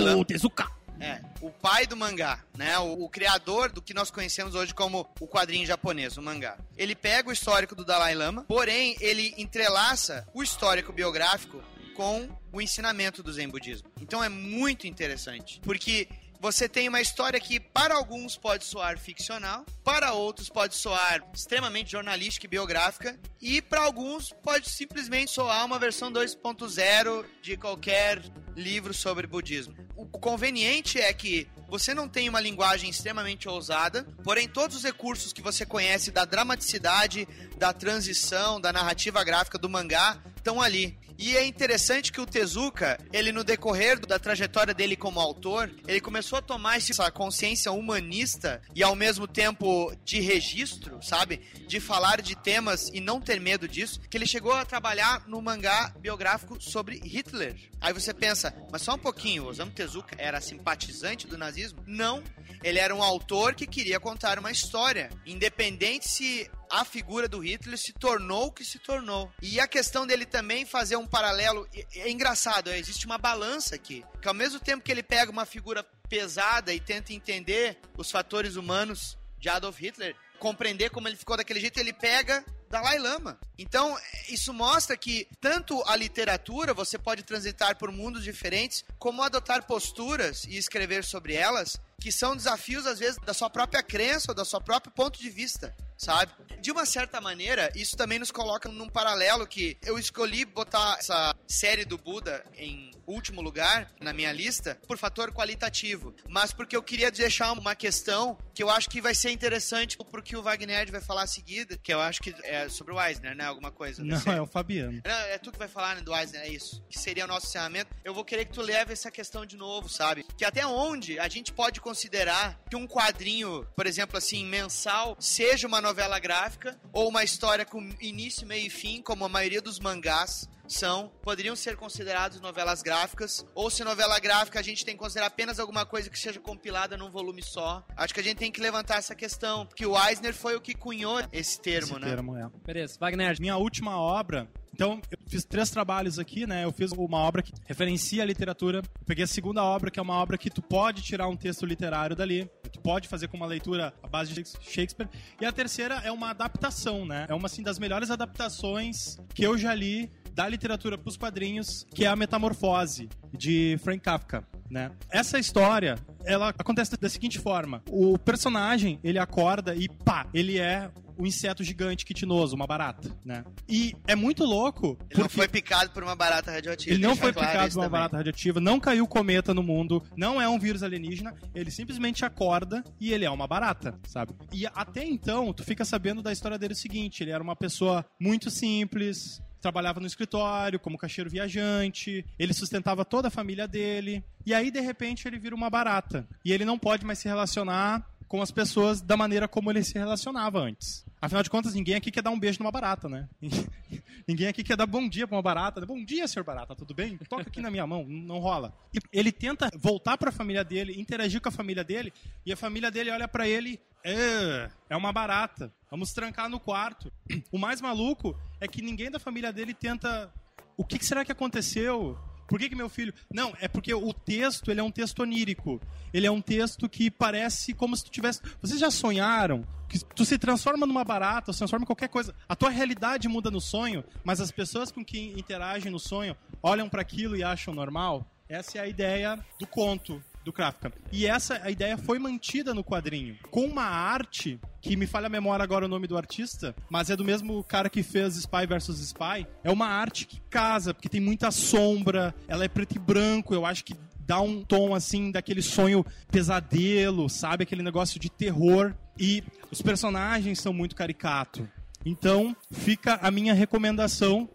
Lama. Tezuka! É, o pai do mangá, né? O, o, criador do que nós conhecemos hoje como o quadrinho japonês, o mangá. Ele pega o histórico do Dalai Lama, porém ele entrelaça o histórico biográfico com o ensinamento do Zen budismo. Então é muito interessante, porque você tem uma história que para alguns pode soar ficcional, para outros pode soar extremamente jornalística e biográfica, e para alguns pode simplesmente soar uma versão 2.0 de qualquer livro sobre budismo. O conveniente é que você não tem uma linguagem extremamente ousada, porém todos os recursos que você conhece da dramaticidade, da transição, da narrativa gráfica do mangá estão ali. E é interessante que o Tezuka, ele no decorrer da trajetória dele como autor, ele começou a tomar essa consciência humanista e ao mesmo tempo de registro, sabe? De falar de temas e não ter medo disso, que ele chegou a trabalhar no mangá biográfico sobre Hitler. Aí você pensa, mas só um pouquinho, Osamu Tezuka era simpatizante do nazismo? Não, ele era um autor que queria contar uma história, independente se a figura do Hitler se tornou o que se tornou. E a questão dele também fazer um paralelo é engraçado, existe uma balança aqui, que ao mesmo tempo que ele pega uma figura pesada e tenta entender os fatores humanos de Adolf Hitler, compreender como ele ficou daquele jeito, ele pega Dalai Lama. Então, isso mostra que tanto a literatura você pode transitar por mundos diferentes, como adotar posturas e escrever sobre elas, que são desafios, às vezes, da sua própria crença ou da sua próprio ponto de vista sabe? De uma certa maneira, isso também nos coloca num paralelo que eu escolhi botar essa série do Buda em último lugar na minha lista por fator qualitativo, mas porque eu queria deixar uma questão que eu acho que vai ser interessante porque o Wagner vai falar a seguida, que eu acho que é sobre o Eisner, né? Alguma coisa. Não, é o Fabiano. Não, é tu que vai falar né, do Eisner, é isso. Que seria o nosso encerramento. Eu vou querer que tu leve essa questão de novo, sabe? Que até onde a gente pode considerar que um quadrinho, por exemplo, assim, mensal, seja uma novela gráfica ou uma história com início, meio e fim, como a maioria dos mangás são, poderiam ser considerados novelas gráficas, ou se novela gráfica a gente tem que considerar apenas alguma coisa que seja compilada num volume só. Acho que a gente tem que levantar essa questão, porque o Eisner foi o que cunhou esse termo, Esse né? termo, é. Beleza, Wagner. Minha última obra. Então, eu fiz três trabalhos aqui, né? Eu fiz uma obra que referencia a literatura. Peguei a segunda obra, que é uma obra que tu pode tirar um texto literário dali. Tu pode fazer com uma leitura à base de Shakespeare. E a terceira é uma adaptação, né? É uma, assim, das melhores adaptações que eu já li da literatura para os quadrinhos, que é a Metamorfose, de Frank Kafka. Né? Essa história, ela acontece da seguinte forma: o personagem ele acorda e pá, ele é um inseto gigante quitinoso, uma barata, né? E é muito louco. Ele não porque foi picado por uma barata radioativa. ele não foi claro picado por uma também. barata radioativa, não caiu cometa no mundo, não é um vírus alienígena, ele simplesmente acorda e ele é uma barata, sabe? E até então, tu fica sabendo da história dele o seguinte: ele era uma pessoa muito simples, trabalhava no escritório como caixeiro viajante, ele sustentava toda a família dele, e aí de repente ele vira uma barata. E ele não pode mais se relacionar com as pessoas da maneira como ele se relacionava antes. Afinal de contas, ninguém aqui quer dar um beijo numa barata, né? Ninguém aqui quer dar bom dia pra uma barata. Bom dia, senhor barata, tudo bem? Toca aqui na minha mão, não rola. E ele tenta voltar pra família dele, interagir com a família dele, e a família dele olha pra ele, é, é uma barata. Vamos trancar no quarto. O mais maluco é que ninguém da família dele tenta. O que será que aconteceu? Por que, que meu filho. Não, é porque o texto ele é um texto onírico. Ele é um texto que parece como se tu tivesse. Vocês já sonharam que tu se transforma numa barata, se transforma em qualquer coisa. A tua realidade muda no sonho, mas as pessoas com quem interagem no sonho olham para aquilo e acham normal? Essa é a ideia do conto do Kafka. E essa a ideia foi mantida no quadrinho, com uma arte que me falha a memória agora o nome do artista, mas é do mesmo cara que fez Spy vs Spy. É uma arte que casa, porque tem muita sombra, ela é preto e branco, eu acho que dá um tom assim daquele sonho pesadelo, sabe? Aquele negócio de terror. E os personagens são muito caricato. Então, fica a minha recomendação,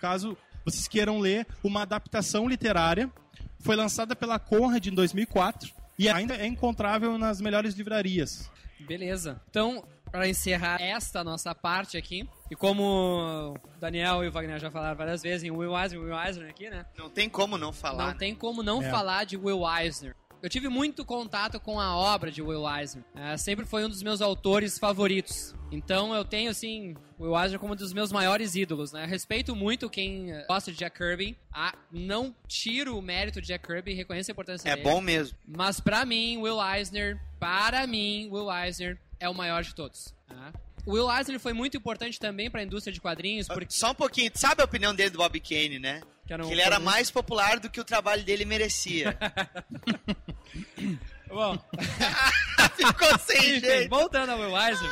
caso vocês queiram ler uma adaptação literária foi lançada pela Conrad em 2004. E ainda é encontrável nas melhores livrarias. Beleza. Então, para encerrar esta nossa parte aqui, e como o Daniel e o Wagner já falaram várias vezes em Will Eisner, Will Eisner aqui, né? Não tem como não falar. Não né? tem como não É. falar de Will Eisner. Eu tive muito contato com a obra de Will Eisner. É, sempre foi um dos meus autores favoritos. Então eu tenho, assim, Will Eisner como um dos meus maiores ídolos, né? Respeito muito quem eh, gosta de Jack Kirby. Ah, não tiro o mérito de Jack Kirby, reconheço a importância É dele. bom mesmo. Mas pra mim, Will Eisner, para mim, Will Eisner é o maior de todos. O Will Eisner foi muito importante também pra indústria de quadrinhos, porque... Só um pouquinho. Tu sabe a opinião dele do Bob Kane, né? Que era um Que ele era mais popular do que o trabalho dele merecia. Bom, Ficou sem Enfim, jeito. voltando ao Will Eisner.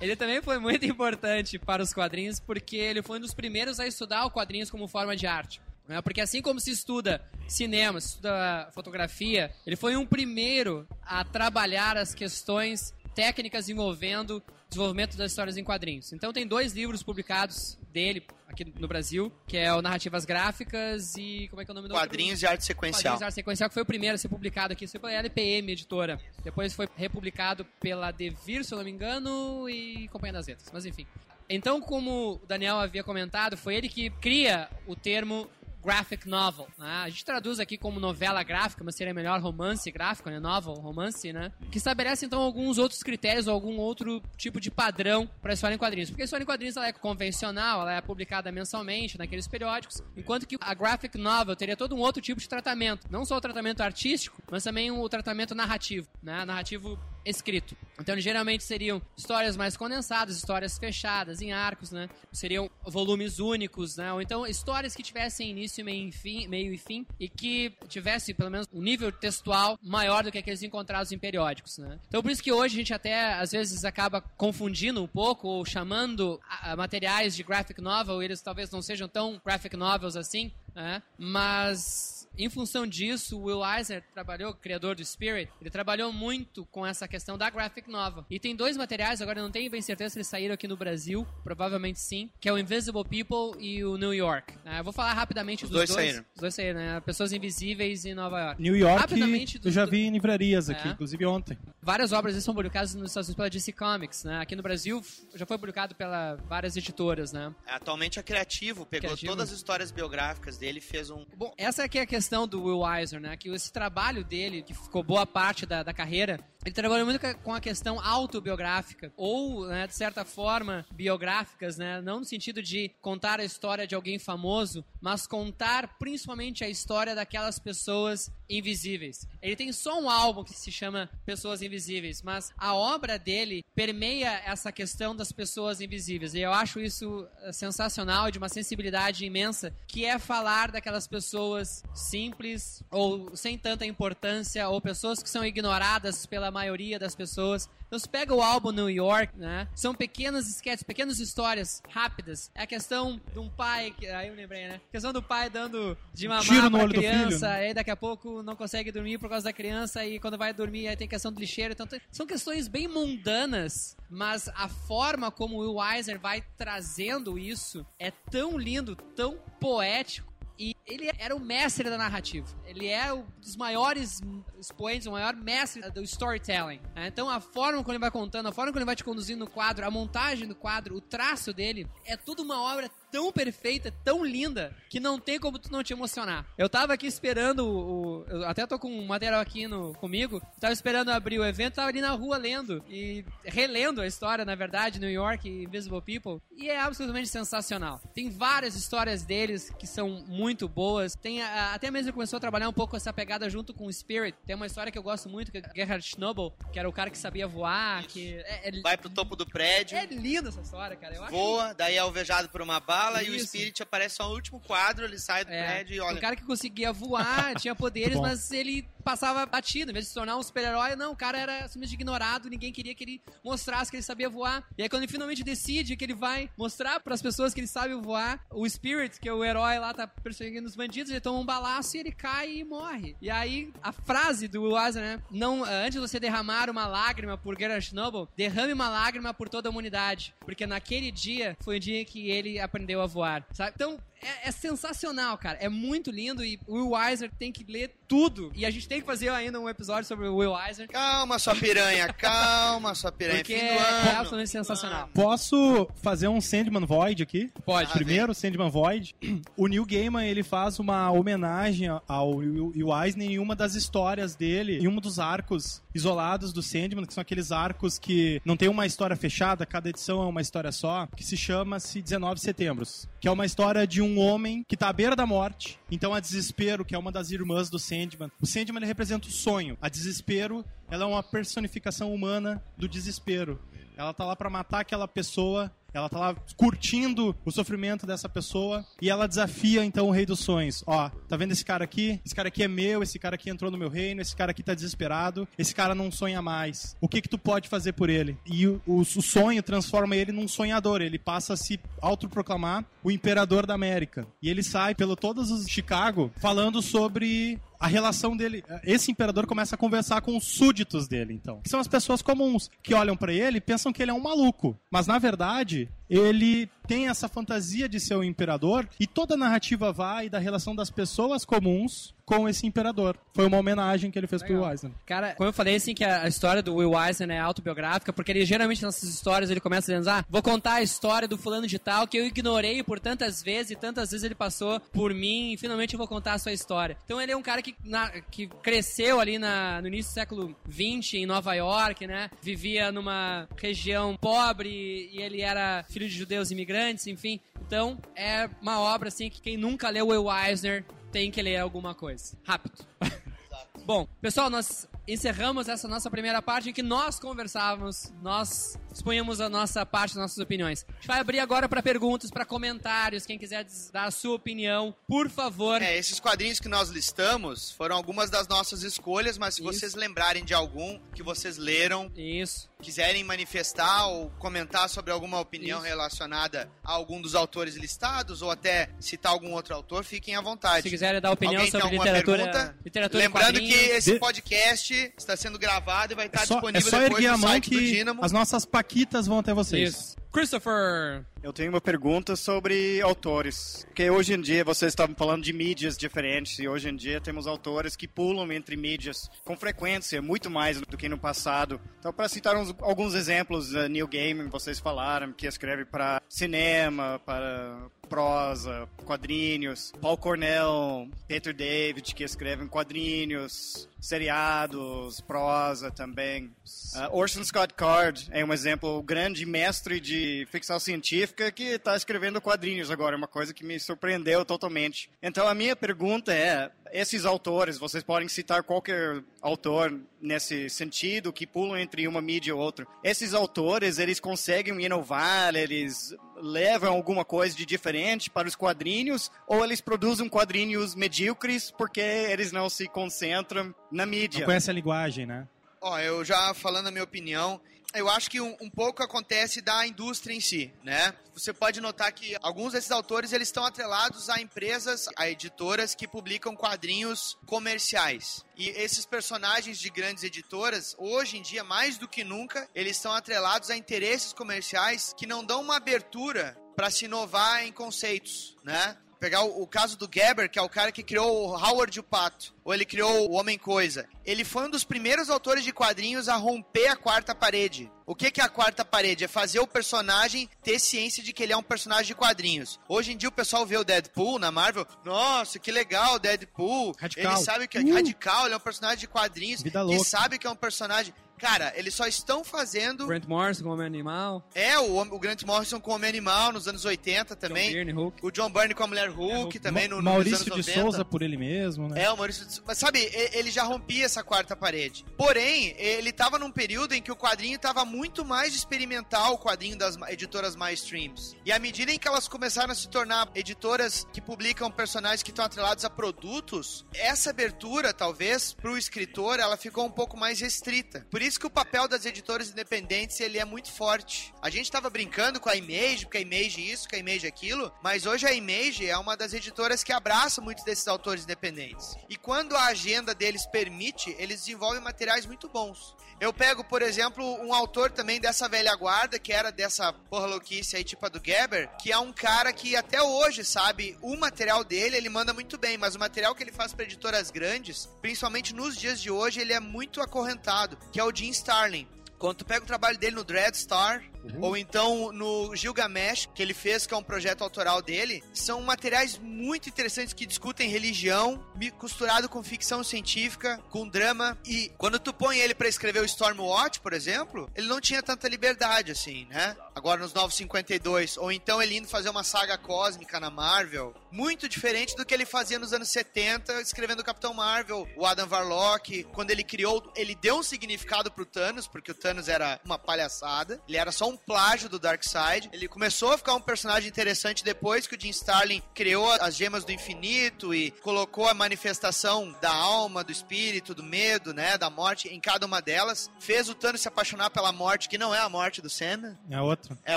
Ele também foi muito importante para os quadrinhos porque ele foi um dos primeiros a estudar o quadrinhos como forma de arte. né? Porque assim como se estuda cinema, se estuda fotografia, ele foi um primeiro a trabalhar as questões técnicas envolvendo desenvolvimento das histórias em quadrinhos. Então tem dois livros publicados dele aqui no Brasil, que é o Narrativas Gráficas e como é que é o nome do? Quadrinhos de arte sequencial. Quadrinhos de arte sequencial, que foi o primeiro a ser publicado aqui. Isso foi pela LPM, editora. Depois foi republicado pela Devir, se eu não me engano, e Companhia das Letras. Mas enfim. Então, como o Daniel havia comentado, foi ele que cria o termo graphic novel. né? A gente traduz aqui como novela gráfica, mas seria melhor romance gráfico, né? Novel, romance, né? Que estabelece, então, alguns outros critérios ou algum outro tipo de padrão para a história em quadrinhos. Porque a história em quadrinhos ela é convencional, ela é publicada mensalmente naqueles periódicos, enquanto que a graphic novel teria todo um outro tipo de tratamento. Não só o tratamento artístico, mas também o tratamento narrativo, né? Narrativo escrito. Então, geralmente seriam histórias mais condensadas, histórias fechadas, em arcos, né? Seriam volumes únicos, né? Ou então histórias que tivessem início, meio e fim, meio e fim e que tivessem, pelo menos, um nível textual maior do que aqueles encontrados em periódicos, né? Então, por isso que hoje a gente até, às vezes, acaba confundindo um pouco ou chamando a- a materiais de graphic novel, eles talvez não sejam tão graphic novels assim, né? Mas em função disso, o Will Eisner trabalhou, criador do Spirit, ele trabalhou muito com essa questão da graphic novel. E tem dois materiais, agora eu não tenho bem certeza se eles saíram aqui no Brasil, provavelmente sim, que é o Invisible People e o New York. Ah, eu vou falar rapidamente Os dos dois saíram. Os dois saíram, né? Pessoas Invisíveis em Nova York. New York, Rapidamente, eu já do- vi em livrarias aqui, É. inclusive ontem. Várias obras são publicadas nos Estados Unidos pela DC Comics, né? Aqui no Brasil já foi publicado pela várias editoras, né? Atualmente é criativo, pegou Criativo. todas as histórias biográficas dele fez um. Bom, essa aqui é a questão do Will Eisner, né? Que esse trabalho dele, que ficou boa parte da, da carreira, ele trabalhou muito com a questão autobiográfica, ou, né, de certa forma, biográficas, né? Não no sentido de contar a história de alguém famoso, mas contar principalmente a história daquelas pessoas invisíveis. Ele tem só um álbum que se chama Pessoas Invisíveis, mas a obra dele permeia essa questão das pessoas invisíveis. E eu acho isso eh, sensacional, de uma sensibilidade imensa, que é falar daquelas pessoas simples ou sem tanta importância, ou pessoas que são ignoradas pela maioria das pessoas. Então, você pega o álbum New York, né? São pequenas sketches, pequenas histórias rápidas. É a questão de um pai, que, aí eu lembrei, né? A questão do pai dando de mamar Tiro pra criança, né? aí daqui a pouco não consegue dormir por causa da criança e quando vai dormir aí tem questão do lixeiro. Então são questões bem mundanas, mas a forma como o Will Eisner vai trazendo isso é tão lindo, tão poético. E ele era o mestre da narrativa. Ele é um dos maiores expoentes, o maior mestre do storytelling. né? Então a forma como ele vai contando, a forma como ele vai te conduzindo no quadro, a montagem do quadro, o traço dele, é tudo uma obra tão perfeita, tão linda, que não tem como tu não te emocionar. Eu tava aqui esperando o. o- eu até tô com um material aqui no, comigo. Tava esperando abrir o evento, tava ali na rua lendo e relendo a história, na verdade, New York e Invisible People. E é absolutamente sensacional. Tem várias histórias deles que são muito boas. Tem a- até mesmo começou a trabalhar um pouco essa pegada junto com o Spirit. Tem uma história que eu gosto muito, que é Gerhard Schnobel, que era o cara que sabia voar, que é, é, Vai pro topo do prédio, é linda essa história, cara. Eu acho voa, daí é alvejado por uma bala e o Isso. Spirit aparece só no último quadro, ele sai do É, prédio e olha. O cara que conseguia voar, tinha poderes, mas ele passava batido. Em vez de se tornar um super-herói, não, o cara era simplesmente ignorado, ninguém queria que ele mostrasse que ele sabia voar. E aí quando ele finalmente decide que ele vai mostrar pras pessoas que ele sabe voar, o Spirit, que é o herói lá, tá perseguindo os bandidos, ele toma um balaço e ele cai e morre. E aí a frase do Eisner, né? Não, eh, antes de você derramar uma lágrima por Gerard Schnobel, derrame uma lágrima por toda a humanidade. Porque naquele dia foi o dia que ele aprendeu a voar. Sabe? Então, é, é sensacional, cara. É muito lindo e o Will Eisner tem que ler tudo. E a gente tem que fazer ainda um episódio sobre o Will Eisner. Calma, sua piranha, calma, sua piranha. Porque Fim do é ano. absolutamente sensacional. Posso fazer um Sandman Void aqui? Pode. Ah, Primeiro, Sandman Void. O Neil Gaiman, ele faz uma homenagem ao Will Will Eisner em uma das histórias dele, em um dos arcos isolados do Sandman, que são aqueles arcos que não tem uma história fechada, cada edição é uma história só, que se chama-se 19 Setembros, que é uma história de um homem que tá à beira da morte, então a Desespero, que é uma das irmãs do Sandman. O Sandman, representa o sonho. A Desespero, ela é uma personificação humana do desespero. Ela tá lá pra matar aquela pessoa, ela tá lá curtindo o sofrimento dessa pessoa e ela desafia então o rei dos sonhos. Ó, tá vendo esse cara aqui? Esse cara aqui é meu, esse cara aqui entrou no meu reino, esse cara aqui tá desesperado, esse cara não sonha mais. O que que tu pode fazer por ele? E o, o, sonho transforma ele num sonhador, ele passa a se autoproclamar o imperador da América. E ele sai pelo todos os Chicago falando sobre a relação dele. Esse imperador começa a conversar com os súditos dele, então. Que são as pessoas comuns que olham pra ele e pensam que ele é um maluco. Mas na verdade, ele tem essa fantasia de ser o imperador e toda a narrativa vai da relação das pessoas comuns com esse imperador. Foi uma homenagem que ele fez pro Legal. Will Eisner. Cara, como eu falei assim que a a história do Will Eisner é autobiográfica, porque ele geralmente nessas histórias ele começa dizendo, ah, vou contar a história do fulano de tal que eu ignorei por tantas vezes e tantas vezes ele passou por mim e finalmente eu vou contar a sua história. Então ele é um cara que, na- que cresceu ali na- no início do século XX em Nova York, né? Vivia numa região pobre e ele era filho de judeus imigrantes, enfim. Então é uma obra assim que quem nunca leu Will Eisner tem que ler alguma coisa. Rápido. Bom, pessoal, nós encerramos essa nossa primeira parte em que nós conversávamos, nós expunhamos a nossa parte, nossas opiniões. A gente vai abrir agora para perguntas, para comentários. Quem quiser dar a sua opinião, por favor. É, esses quadrinhos que nós listamos foram algumas das nossas escolhas, mas se Isso. vocês lembrarem de algum que vocês leram, Isso. quiserem manifestar ou comentar sobre alguma opinião Isso. relacionada a algum dos autores listados ou até citar algum outro autor, fiquem à vontade. Se quiserem dar opinião Alguém sobre alguma literatura, pergunta? literatura em Lembrando que esse podcast está sendo gravado e vai estar É só, é disponível só depois erguer a no mão site do que as nossas paquitas vão até vocês. Isso. Christopher. Eu tenho uma pergunta sobre autores. Porque hoje em dia vocês estavam falando de mídias diferentes e hoje em dia temos autores que pulam entre mídias com frequência, muito mais do que no passado. Então, para citar uns- alguns exemplos, uh, Neil Gaiman, vocês falaram, que escreve para cinema, para prosa, quadrinhos. Paul Cornell, Peter David, que escrevem quadrinhos, seriados, prosa também. Uh, Orson Scott Card é um exemplo, grande mestre de ficção científica que está escrevendo quadrinhos agora, uma coisa que me surpreendeu totalmente. Então a minha pergunta é, esses autores, vocês podem citar qualquer autor nesse sentido, que pulam entre uma mídia e outra. Esses autores, eles conseguem inovar, eles levam alguma coisa de diferente para os quadrinhos, ou eles produzem quadrinhos medíocres porque eles não se concentram na mídia? Não conhece a linguagem, né? Ó, eu já falando a minha opinião, eu acho que um, um pouco acontece da indústria em si, né? Você pode notar que alguns desses autores eles estão atrelados a empresas, a editoras que publicam quadrinhos comerciais. E esses personagens de grandes editoras, hoje em dia, mais do que nunca, eles estão atrelados a interesses comerciais que não dão uma abertura para se inovar em conceitos, né? Pegar o, o caso do Geber, que é o cara que criou o Howard o Pato, ou ele criou o Homem-Coisa. Ele foi um dos primeiros autores de quadrinhos a romper a quarta parede. O que, que é a quarta parede? É fazer o personagem ter ciência de que ele é um personagem de quadrinhos. Hoje em dia o pessoal vê o Deadpool na Marvel, nossa, que legal, Deadpool. Radical. Ele sabe que é Uh. radical, ele é um personagem de quadrinhos, Vida louca. sabe que é um personagem... Cara, eles só estão fazendo... Grant Morrison como animal. É, o, o Grant Morrison com Homem Animal nos anos 80 também. John Byrne, Hulk. O John Byrne com a Mulher Hulk Hulk. também Ma- no, Maurício anos de 90. Souza por ele mesmo, né? É, o Maurício de Souza. Mas sabe, ele já rompia essa quarta parede. Porém, ele tava num período em que o quadrinho tava muito mais experimental, o quadrinho das editoras mais streams. E à medida em que elas começaram a se tornar editoras que publicam personagens que estão atrelados a produtos, essa abertura, talvez, pro escritor, ela ficou um pouco mais restrita. Por isso que o papel das editoras independentes, ele é muito forte. A gente tava brincando com a Image, porque a Image isso, que a Image aquilo, mas hoje a Image é uma das editoras que abraça muitos desses autores independentes. E quando a agenda deles permite, eles desenvolvem materiais muito bons. Eu pego, por exemplo, um autor também dessa velha guarda, que era dessa porra louquice aí, tipo a do Geber, que é um cara que até hoje, sabe, o material dele, ele manda muito bem, mas o material que ele faz para editoras grandes, principalmente nos dias de hoje, ele é muito acorrentado, que é o Jim Starlin. Quando tu pega o trabalho dele no Dreadstar, ou então no Gilgamesh, que ele fez, que é um projeto autoral dele, são materiais muito interessantes que discutem religião, costurado com ficção científica, com drama. E quando tu põe ele pra escrever o Stormwatch, por exemplo, ele não tinha tanta liberdade assim, né? Agora nos 952. Ou então ele indo fazer uma saga cósmica na Marvel. Muito diferente do que ele fazia nos anos 70, escrevendo o Capitão Marvel, o Adam Warlock. Quando ele criou, ele deu um significado pro Thanos, porque o Thanos era uma palhaçada. Ele era só um plágio do Darkseid. Ele começou a ficar um personagem interessante depois que o Jim Starlin criou as gemas do infinito e colocou a manifestação da alma, do espírito, do medo, né, da morte em cada uma delas. Fez o Thanos se apaixonar pela morte, que não é a morte do Sandman. É outra. É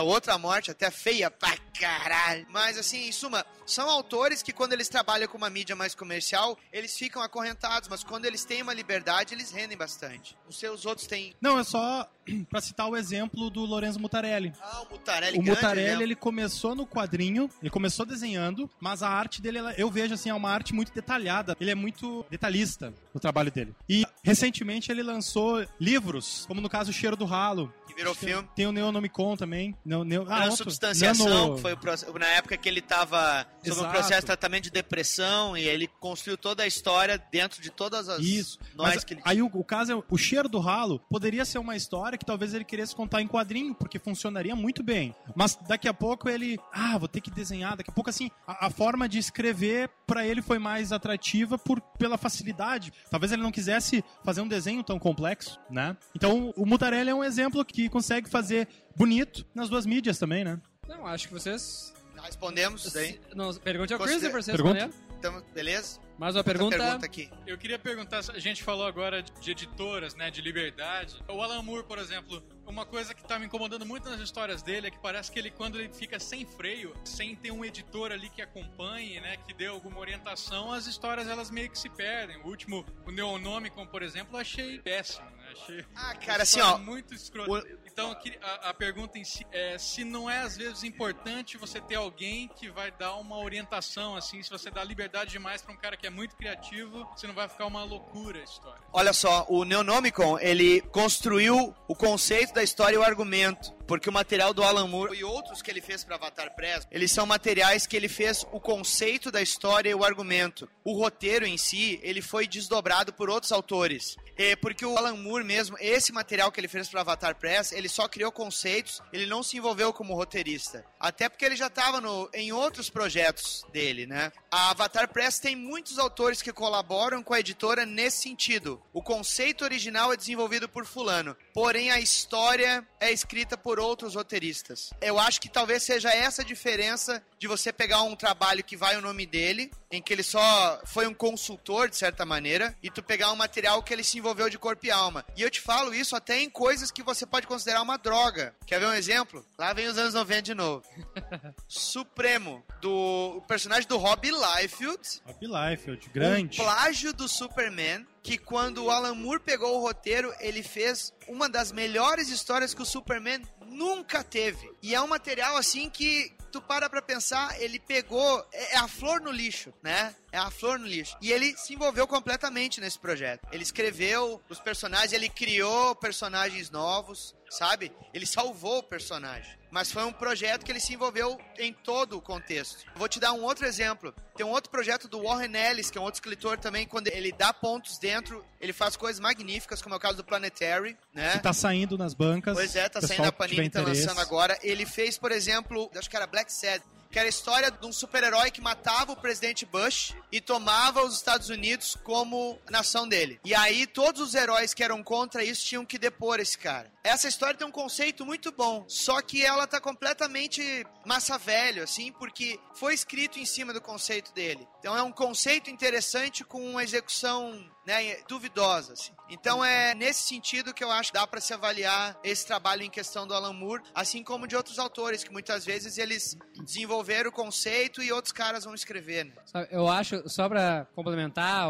outra morte, até feia pra caralho. Mas, assim, em suma, são autores que, quando eles trabalham com uma mídia mais comercial, eles ficam acorrentados, mas quando eles têm uma liberdade, eles rendem bastante. Os seus outros têm. Não, é só pra citar o exemplo do Lorenzo Mutarelli. Ah, o Mutarelli, O Mutarelli, ele começou no quadrinho, ele começou desenhando, mas a arte dele, ela- eu vejo assim, é uma arte muito detalhada. Ele é muito detalhista no trabalho dele. E recentemente ele lançou livros, como no caso O Cheiro do Ralo. Que virou filme. Tem o Neonomicon também. Neo, neo, ah. Transubstanciação, Nano- que foi o na época que ele tava sob um processo de tratamento de depressão e ele construiu toda a história dentro de todas as Isso. nós Mas que ele aí o, o caso é o cheiro do ralo poderia ser uma história que talvez ele quisesse contar em quadrinho, porque funcionaria muito bem. Mas daqui a pouco ele, ah, vou ter que desenhar. Daqui a pouco assim, a, a forma de escrever pra ele foi mais atrativa por pela facilidade. Talvez ele não quisesse fazer um desenho tão complexo, né? Então o Mutarelli é um exemplo que consegue fazer bonito nas duas mídias também, né? Não, acho que vocês. respondemos isso daí. Não, pergunte ao Chris pra vocês Pergunta. responderem. Então, beleza? Mais uma pergunta. pergunta aqui. Eu queria perguntar, a gente falou agora de editoras, né, de liberdade. O Alan Moore, por exemplo, uma coisa que tá me incomodando muito nas histórias dele é que parece que ele, quando ele fica sem freio, sem ter um editor ali que acompanhe, né, que dê alguma orientação, as histórias elas meio que se perdem. O último, o Neonomicon, por exemplo, eu achei péssimo, né? Achei Ah, cara, assim, ó. muito escrota. Então, eu queria- a, a pergunta em si é se não é às vezes importante você ter alguém que vai dar uma orientação, assim, se você dá liberdade demais pra um cara que é muito criativo, se não vai ficar uma loucura a história. Olha só, o Neonomicon, ele construiu o conceito da história e o argumento. Porque o material do Alan Moore e outros que ele fez para Avatar Press, eles são materiais que ele fez o conceito da história e o argumento. O roteiro em si, ele foi desdobrado por outros autores. É porque o Alan Moore mesmo, esse material que ele fez para Avatar Press, ele só criou conceitos, ele não se envolveu como roteirista. Até porque ele já estava em outros projetos dele, né? A Avatar Press tem muitos autores que colaboram com a editora nesse sentido. O conceito original é desenvolvido por fulano, porém a história é escrita por outros roteiristas. Eu acho que talvez seja essa a diferença de você pegar um trabalho que vai o nome dele, em que ele só foi um consultor de certa maneira, e tu pegar um material que ele se envolveu de corpo e alma. E eu te falo isso até em coisas que você pode considerar uma droga. Quer ver um exemplo? Lá vem os anos 90 de novo. Supremo, do o personagem do Rob Liefeld, Rob Liefeld, grande. um plágio do Superman, que quando o Alan Moore pegou o roteiro, ele fez uma das melhores histórias que o Superman nunca teve. E é um material assim que tu para pra pensar, ele pegou, é é a flor no lixo, né? É a flor no lixo. E ele se envolveu completamente nesse projeto. Ele escreveu os personagens, ele criou personagens novos, sabe? Ele salvou o personagem. Mas foi um projeto que ele se envolveu em todo o contexto. Vou te dar um outro exemplo. Tem um outro projeto do Warren Ellis, que é um outro escritor também, quando ele dá pontos dentro, ele faz coisas magníficas, como é o caso do Planetary, né? Que tá saindo nas bancas. Pois é, tá saindo a Panini, tá lançando agora. Ele fez, por exemplo, acho que era Black Sad, que era a história de um super-herói que matava o presidente Bush e tomava os Estados Unidos como nação dele. E aí todos os heróis que eram contra isso tinham que depor esse cara. Essa história tem um conceito muito bom, só que ela tá completamente massa velho, assim, porque foi escrito em cima do conceito dele. Então é um conceito interessante com uma execução né, duvidosa. Assim. Então é nesse sentido que eu acho que dá para se avaliar esse trabalho em questão do Alan Moore, assim como de outros autores que muitas vezes eles desenvolveram desenvolver o conceito e outros caras vão escrever. Né? Eu acho, só pra complementar,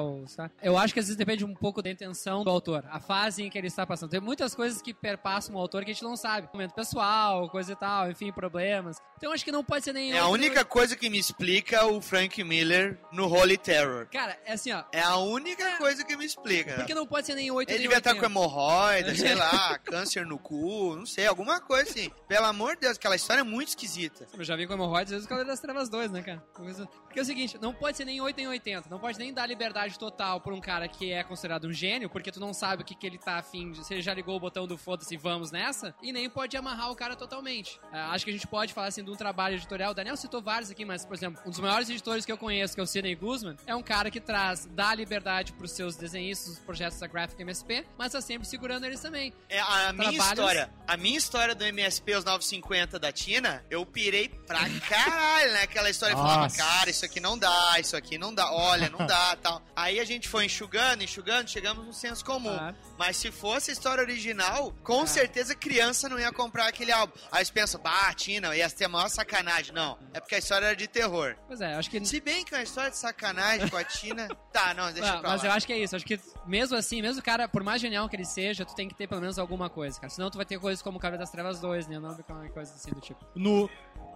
eu acho que às vezes depende um pouco da intenção do autor, a fase em que ele está passando. Tem muitas coisas que perpassam o autor que a gente não sabe. Momento pessoal, coisa e tal, enfim, problemas. Então acho que não pode ser nem. É a única coisa que me explica o Frank Miller no Holy Terror. Cara, é assim, ó. É a única coisa que me explica. Porque não pode ser nem 8 Ele nem devia estar com 80. hemorroida, sei lá, câncer no cu, não sei, alguma coisa assim. Pelo amor de Deus, aquela história é muito esquisita. Eu já vi com hemorroides, às vezes o Cavaleiro das Trevas 2, né, cara? Porque é o seguinte, não pode ser nem 8 nem 80. Não pode nem dar liberdade total pra um cara que é considerado um gênio, porque tu não sabe o que, que ele tá afim de. Se ele já ligou o botão do foda-se, vamos nessa. E nem pode amarrar o cara totalmente. Ah, acho que a gente pode falar assim de um trabalho editorial. O Daniel citou vários aqui, mas, por exemplo, um dos maiores editores que eu conheço, que é o Sidney Guzman, é um cara que traz, dá liberdade pros seus desenhistas, os projetos da Graphic MSP, mas tá sempre segurando eles também. É, a minha Trabalhos- história, a minha história do MSP, os 950 da Tina, eu pirei pra caralho, né? Aquela história que falava, Nossa. cara, isso aqui não dá, isso aqui não dá, olha, não dá, tal. Aí a gente foi enxugando, enxugando, chegamos no senso comum. Claro. Mas se fosse a história original, com certeza criança não ia comprar aquele álbum. Aí você pensa, bah, Tina, ia ter a maior sacanagem. Não, é porque a história era de terror. Pois é, acho que. Se bem que é uma história de sacanagem com a Tina. Tá, não, deixa Ah, pra mas lá. eu acho que é isso. Acho que mesmo assim, mesmo o cara, por mais genial que ele seja, tu tem que ter pelo menos alguma coisa, cara. Senão tu vai ter coisas como o Cavaleiro das Trevas 2, né? Não coisa assim do tipo. No,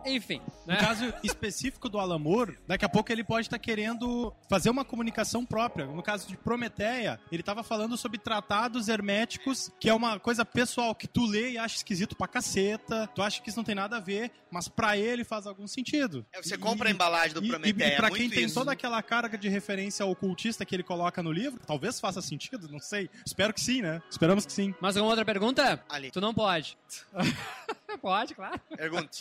Enfim, no né? caso específico do Alan Moore, daqui a pouco ele pode estar querendo fazer uma comunicação própria. No caso de Prometeia, ele estava falando sobre tratados herméticos, que é uma coisa pessoal que tu lê e acha esquisito pra caceta, tu acha que isso não tem nada a ver, mas pra ele faz algum sentido. É, Você compra a embalagem do Prometeia, E, e pra é muito quem tem isso. toda aquela carga de referência ocultista que ele coloca no livro, talvez faça sentido, não sei. Espero que sim, né? Esperamos que sim. Mais alguma outra pergunta? Ali. Tu não pode. pode, claro. Pergunte.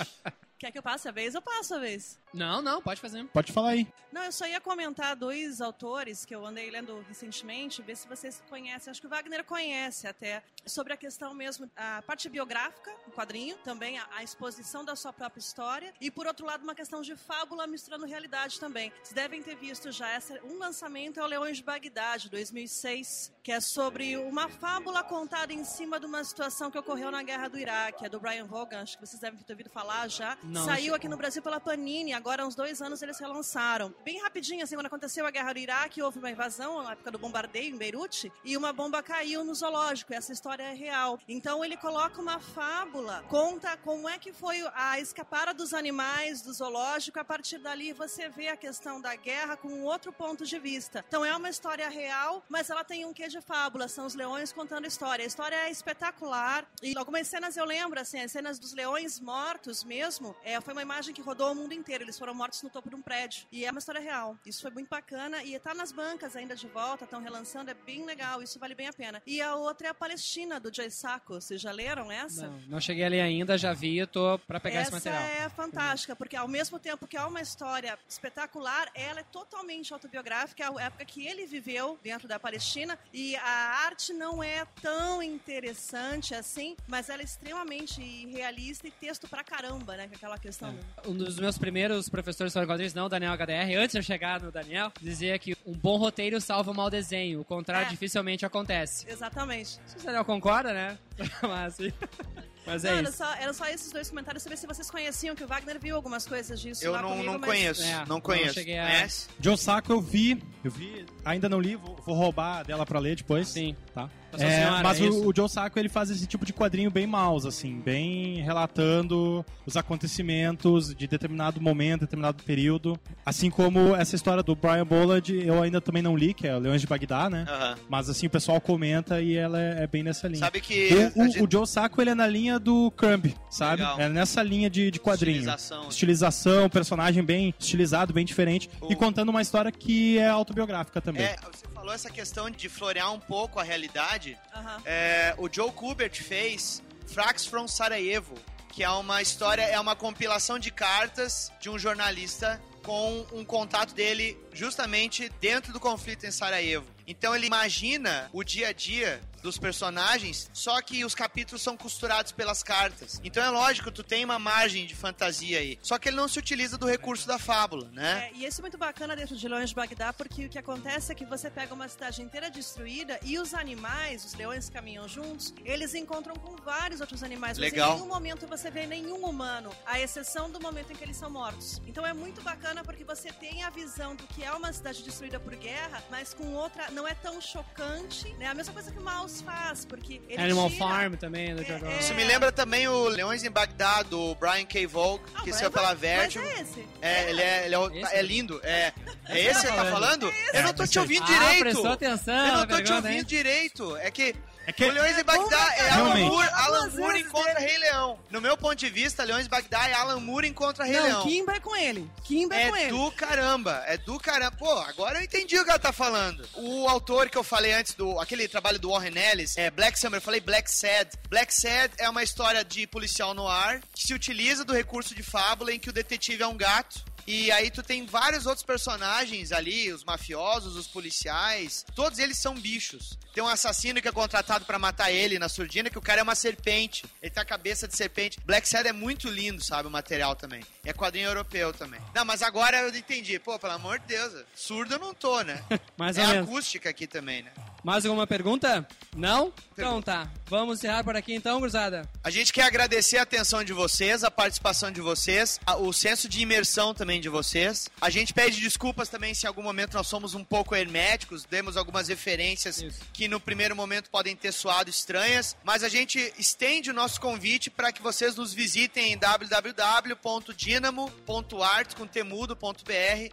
Quer que eu passe a vez? Eu passo a vez. Não, não, pode fazer. Pode falar aí. Não, eu só ia comentar dois autores que eu andei lendo recentemente, ver se vocês conhecem. Acho que o Wagner conhece até. Sobre a questão mesmo, a parte biográfica, o quadrinho, também a, a exposição da sua própria história. E por outro lado, uma questão de fábula misturando realidade também. Vocês devem ter visto já essa, um lançamento é o Leões de Bagdá, de 2006, que é sobre uma fábula contada em cima de uma situação que ocorreu na Guerra do Iraque. É do Brian Vaughan, acho que vocês devem ter ouvido falar já. Não, Saiu acho- aqui no Brasil pela Panini, agora há uns dois anos eles relançaram. Bem rapidinho, assim, quando aconteceu a guerra do Iraque, houve uma invasão na época do bombardeio em Beirute, e uma bomba caiu no zoológico. Essa história é real. Então ele coloca uma fábula, conta como é que foi a escapada dos animais do zoológico. A partir dali você vê a questão da guerra com um outro ponto de vista. Então é uma história real, mas ela tem um quê de fábula. São os leões contando história. A história é espetacular. E algumas cenas eu lembro, assim, as cenas dos leões mortos mesmo, é, foi uma imagem que rodou o mundo inteiro. Eles foram mortos no topo de um prédio. E é uma história real. Isso foi muito bacana. E tá nas bancas ainda de volta, estão relançando, é bem legal. Isso vale bem a pena. E a outra é a Palestina, do Joy Sacco. Vocês já leram essa? Não, não cheguei ali ainda, já vi, tô pra pegar Essa esse material. é fantástica, porque ao mesmo tempo que é uma história espetacular, ela é totalmente autobiográfica, é a época que ele viveu dentro da Palestina, e a arte não é tão interessante assim, mas ela é extremamente realista e texto pra caramba, né? Que é Aquela questão. Um dos meus primeiros professores de quadrinhos, não o Daniel HDR, antes de eu chegar no Daniel, dizia que um bom roteiro salva um mau desenho. O contrário É. dificilmente acontece. Exatamente. Se o Daniel concorda, né? Mas, mas é não, era isso. só, eram só esses dois comentários, saber se vocês conheciam, que o Wagner viu algumas coisas disso Eu lá não, comigo, não mas- conheço, É, não não conheço. a- Sacco eu vi, eu vi, ainda não li, vou, vou roubar dela pra ler depois. Sim. Tá. É, Senhora, mas é o, o Joe Sacco ele faz esse tipo de quadrinho bem maus, assim, bem relatando os acontecimentos de determinado momento, determinado período. Assim como essa história do Brian Bollard, eu ainda também não li, que é o Leões de Bagdá, né? Aham. Mas assim, o pessoal comenta e ela é, é bem nessa linha. Sabe que. O, gente- o Joe Sacco ele é na linha do Crumb, sabe? Legal. É nessa linha de, de quadrinho. Estilização. Estilização, personagem bem estilizado, bem diferente. O- E contando uma história que é autobiográfica também. É, você falou essa questão de florear um pouco a realidade. É, o Joe Kubert fez Frax from Sarajevo, que é uma história, é uma compilação de cartas de um jornalista com um contato dele justamente dentro do conflito em Sarajevo. Então ele imagina o dia a dia dos personagens, só que os capítulos são costurados pelas cartas. Então é lógico, tu tem uma margem de fantasia aí. Só que ele não se utiliza do recurso da fábula, né? É, e isso é muito bacana dentro de Leões de Bagdá, porque o que acontece é que você pega uma cidade inteira destruída e os animais, os leões que caminham juntos, eles encontram com vários outros animais. Mas Legal. em nenhum momento você vê nenhum humano, à exceção do momento em que eles são mortos. Então é muito bacana porque você tem a visão do que é uma cidade destruída por guerra, mas com outra, não é tão chocante, né? A mesma coisa que o Mouse faz, porque ele Animal tira... Farm também, do É, é. Isso me lembra também o Leões em Bagdá, do Brian K. Vogue, Ah, que mas saiu pela mas Vertigo. é esse. É, ele é, ele é, o- Esse? é lindo. É, é esse que você tá falando. Eu não tô te ouvindo Ah, direito. prestou atenção Eu não tô te pergunta, ouvindo direito. É que É que o Leões em Bagdá é Alan. Moore, Alan Moore encontra Rei Leão. No meu ponto de vista, Leões em Bagdá é Alan Moore encontra Rei Não, Leão. Kimba é com ele. Kimba é, com É ele. do caramba, é do caramba. Pô, agora eu entendi o que ela tá falando. O autor que eu falei antes do aquele trabalho do Warren Ellis, é Black Summer, eu falei Black Sad. Black Sad é uma história de policial no ar que se utiliza do recurso de fábula em que o detetive é um gato. E aí tu tem vários outros personagens ali, os mafiosos, os policiais, todos eles são bichos. Tem um assassino que é contratado pra matar ele na surdina, que o cara é uma serpente. Ele tem a cabeça de serpente. Black Sad é muito lindo, sabe, o material também. É quadrinho europeu também. Não, mas agora eu entendi. Pô, pelo amor de Deus, surdo eu não tô, né? Mais é acústica aqui também, né? Mais alguma pergunta? Não? Então tá. Vamos encerrar por aqui então, cruzada. A gente quer agradecer a atenção de vocês, a participação de vocês, a- o senso de imersão também de vocês. A gente pede desculpas também se em algum momento nós somos um pouco herméticos, demos algumas referências Isso. que no primeiro momento podem ter soado estranhas, mas a gente estende o nosso convite para que vocês nos visitem em www.dinamo.art com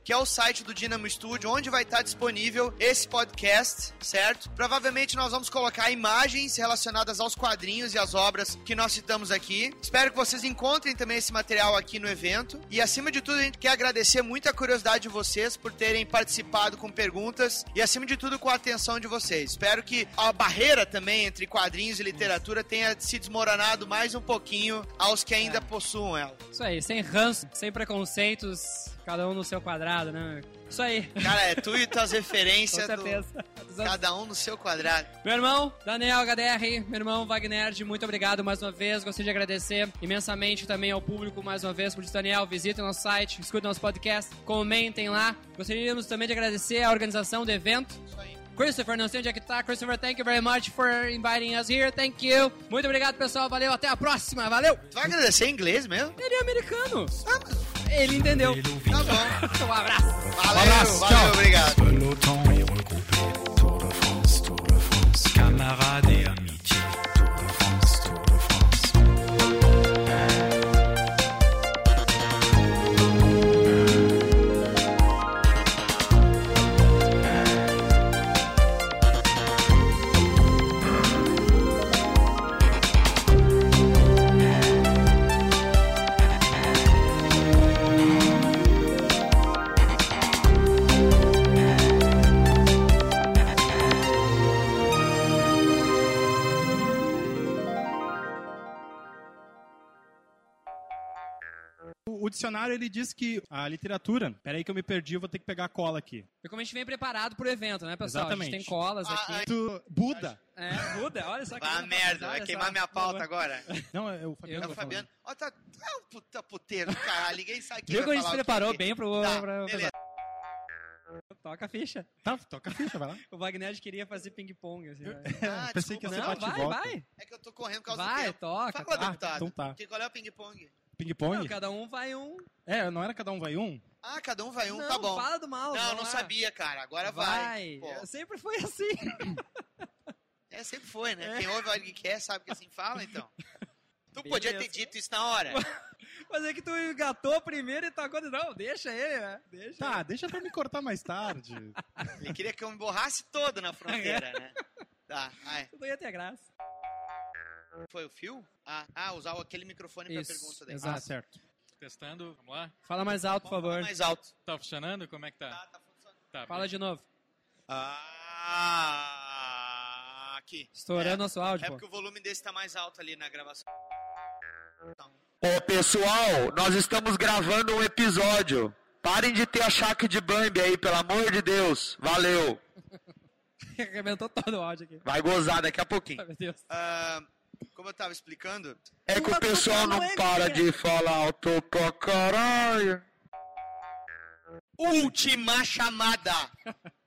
que é o site do Dinamo Studio, onde vai estar disponível esse podcast, certo? Provavelmente nós vamos colocar imagens relacionadas aos quadrinhos e às obras que nós citamos aqui. Espero que vocês encontrem também esse material aqui no evento. E acima de tudo, a gente quer agradecer muito a curiosidade de vocês por terem participado com perguntas e acima de tudo com a atenção de vocês. Espero que a barreira também entre quadrinhos e literatura tenha se desmoronado mais um pouquinho aos que ainda possuam ela. Isso aí, sem ranço, sem preconceitos, cada um no seu quadrado, né? Isso aí. Cara, é tu e tuas Com referências do certeza. cada um no seu quadrado. Meu irmão, Daniel HDR, meu irmão Wagner, muito obrigado mais uma vez. Gostaria de agradecer imensamente também ao público mais uma vez por isso, Daniel. Visitem nosso site, escutem nosso podcast, comentem lá. Gostaríamos também de agradecer a organização do evento. Christopher, não sei onde é que tá. Christopher, thank you very much for inviting us here. Thank you. Muito obrigado, pessoal. Valeu, até a próxima. Valeu. Tu vai agradecer em inglês mesmo? Ele é americano. Ele entendeu. Tá bom. Um abraço. Valeu, abraço, valeu, tchau. obrigado. L'OTAN O, o dicionário ele diz que a literatura. Peraí que eu me perdi, eu vou ter que pegar a cola aqui. E como a gente vem preparado pro evento, né, pessoal? A Exatamente. gente tem colas Ah, aqui. Tu, Buda. É, muda, olha só que Ah, merda, vai queimar só. minha pauta agora. Não, é o Eu Fabiano. É o tá Fabiano. Ó, tá, é um puta puteiro, caralho. Ninguém sabe quem Viu que vai a gente se o preparou quê. bem pro... Tá, pra- beleza. Toca a ficha. Tá, toca a ficha, vai lá. O Wagner queria fazer ping-pong, assim. vai. Ah, Pensei que ia desculpa. ser Não, vai, vai. É que eu tô correndo por causa do Vai, tempo. toca. Fala, toca. deputado. então tá. Que, qual é o ping-pong? Ping-pong? Não, cada um vai um. É, não era cada um vai um? Ah, cada um vai um, não, tá bom. fala do mal. Não, não lá. sabia, cara. Agora vai. Vai. Pô, Sempre foi assim. é, sempre foi, né? Quem ouve hora que quer sabe que assim fala, então. Tu Beleza. podia ter dito isso na hora. Mas é que tu engatou primeiro e tacou. Não, deixa ele, né? Deixa Tá, ele. deixa pra me cortar mais tarde. Ele queria que eu me borrasse todo na fronteira, né? Tá, ai. Tu não ia ter graça. Foi o fio? Ah, ah usar aquele microfone pra Isso, pergunta daí. exato. Ah, certo. Testando, vamos lá. Fala mais alto, por Fala favor. mais alto. Tá funcionando? Como é que tá? Tá, tá funcionando. Tá, Fala de novo. Ah, aqui. Estourando É, nosso áudio, É pô. porque o volume desse tá mais alto ali na gravação. Ô pessoal, nós estamos gravando um episódio. Parem de ter a chaque de Bambi aí, pelo amor de Deus. Valeu. Arrebentou todo o áudio aqui. Vai gozar daqui a pouquinho. Ai, meu Deus. Ah, como eu tava explicando, É que o pessoal não para de falar alto pra caralho. última chamada.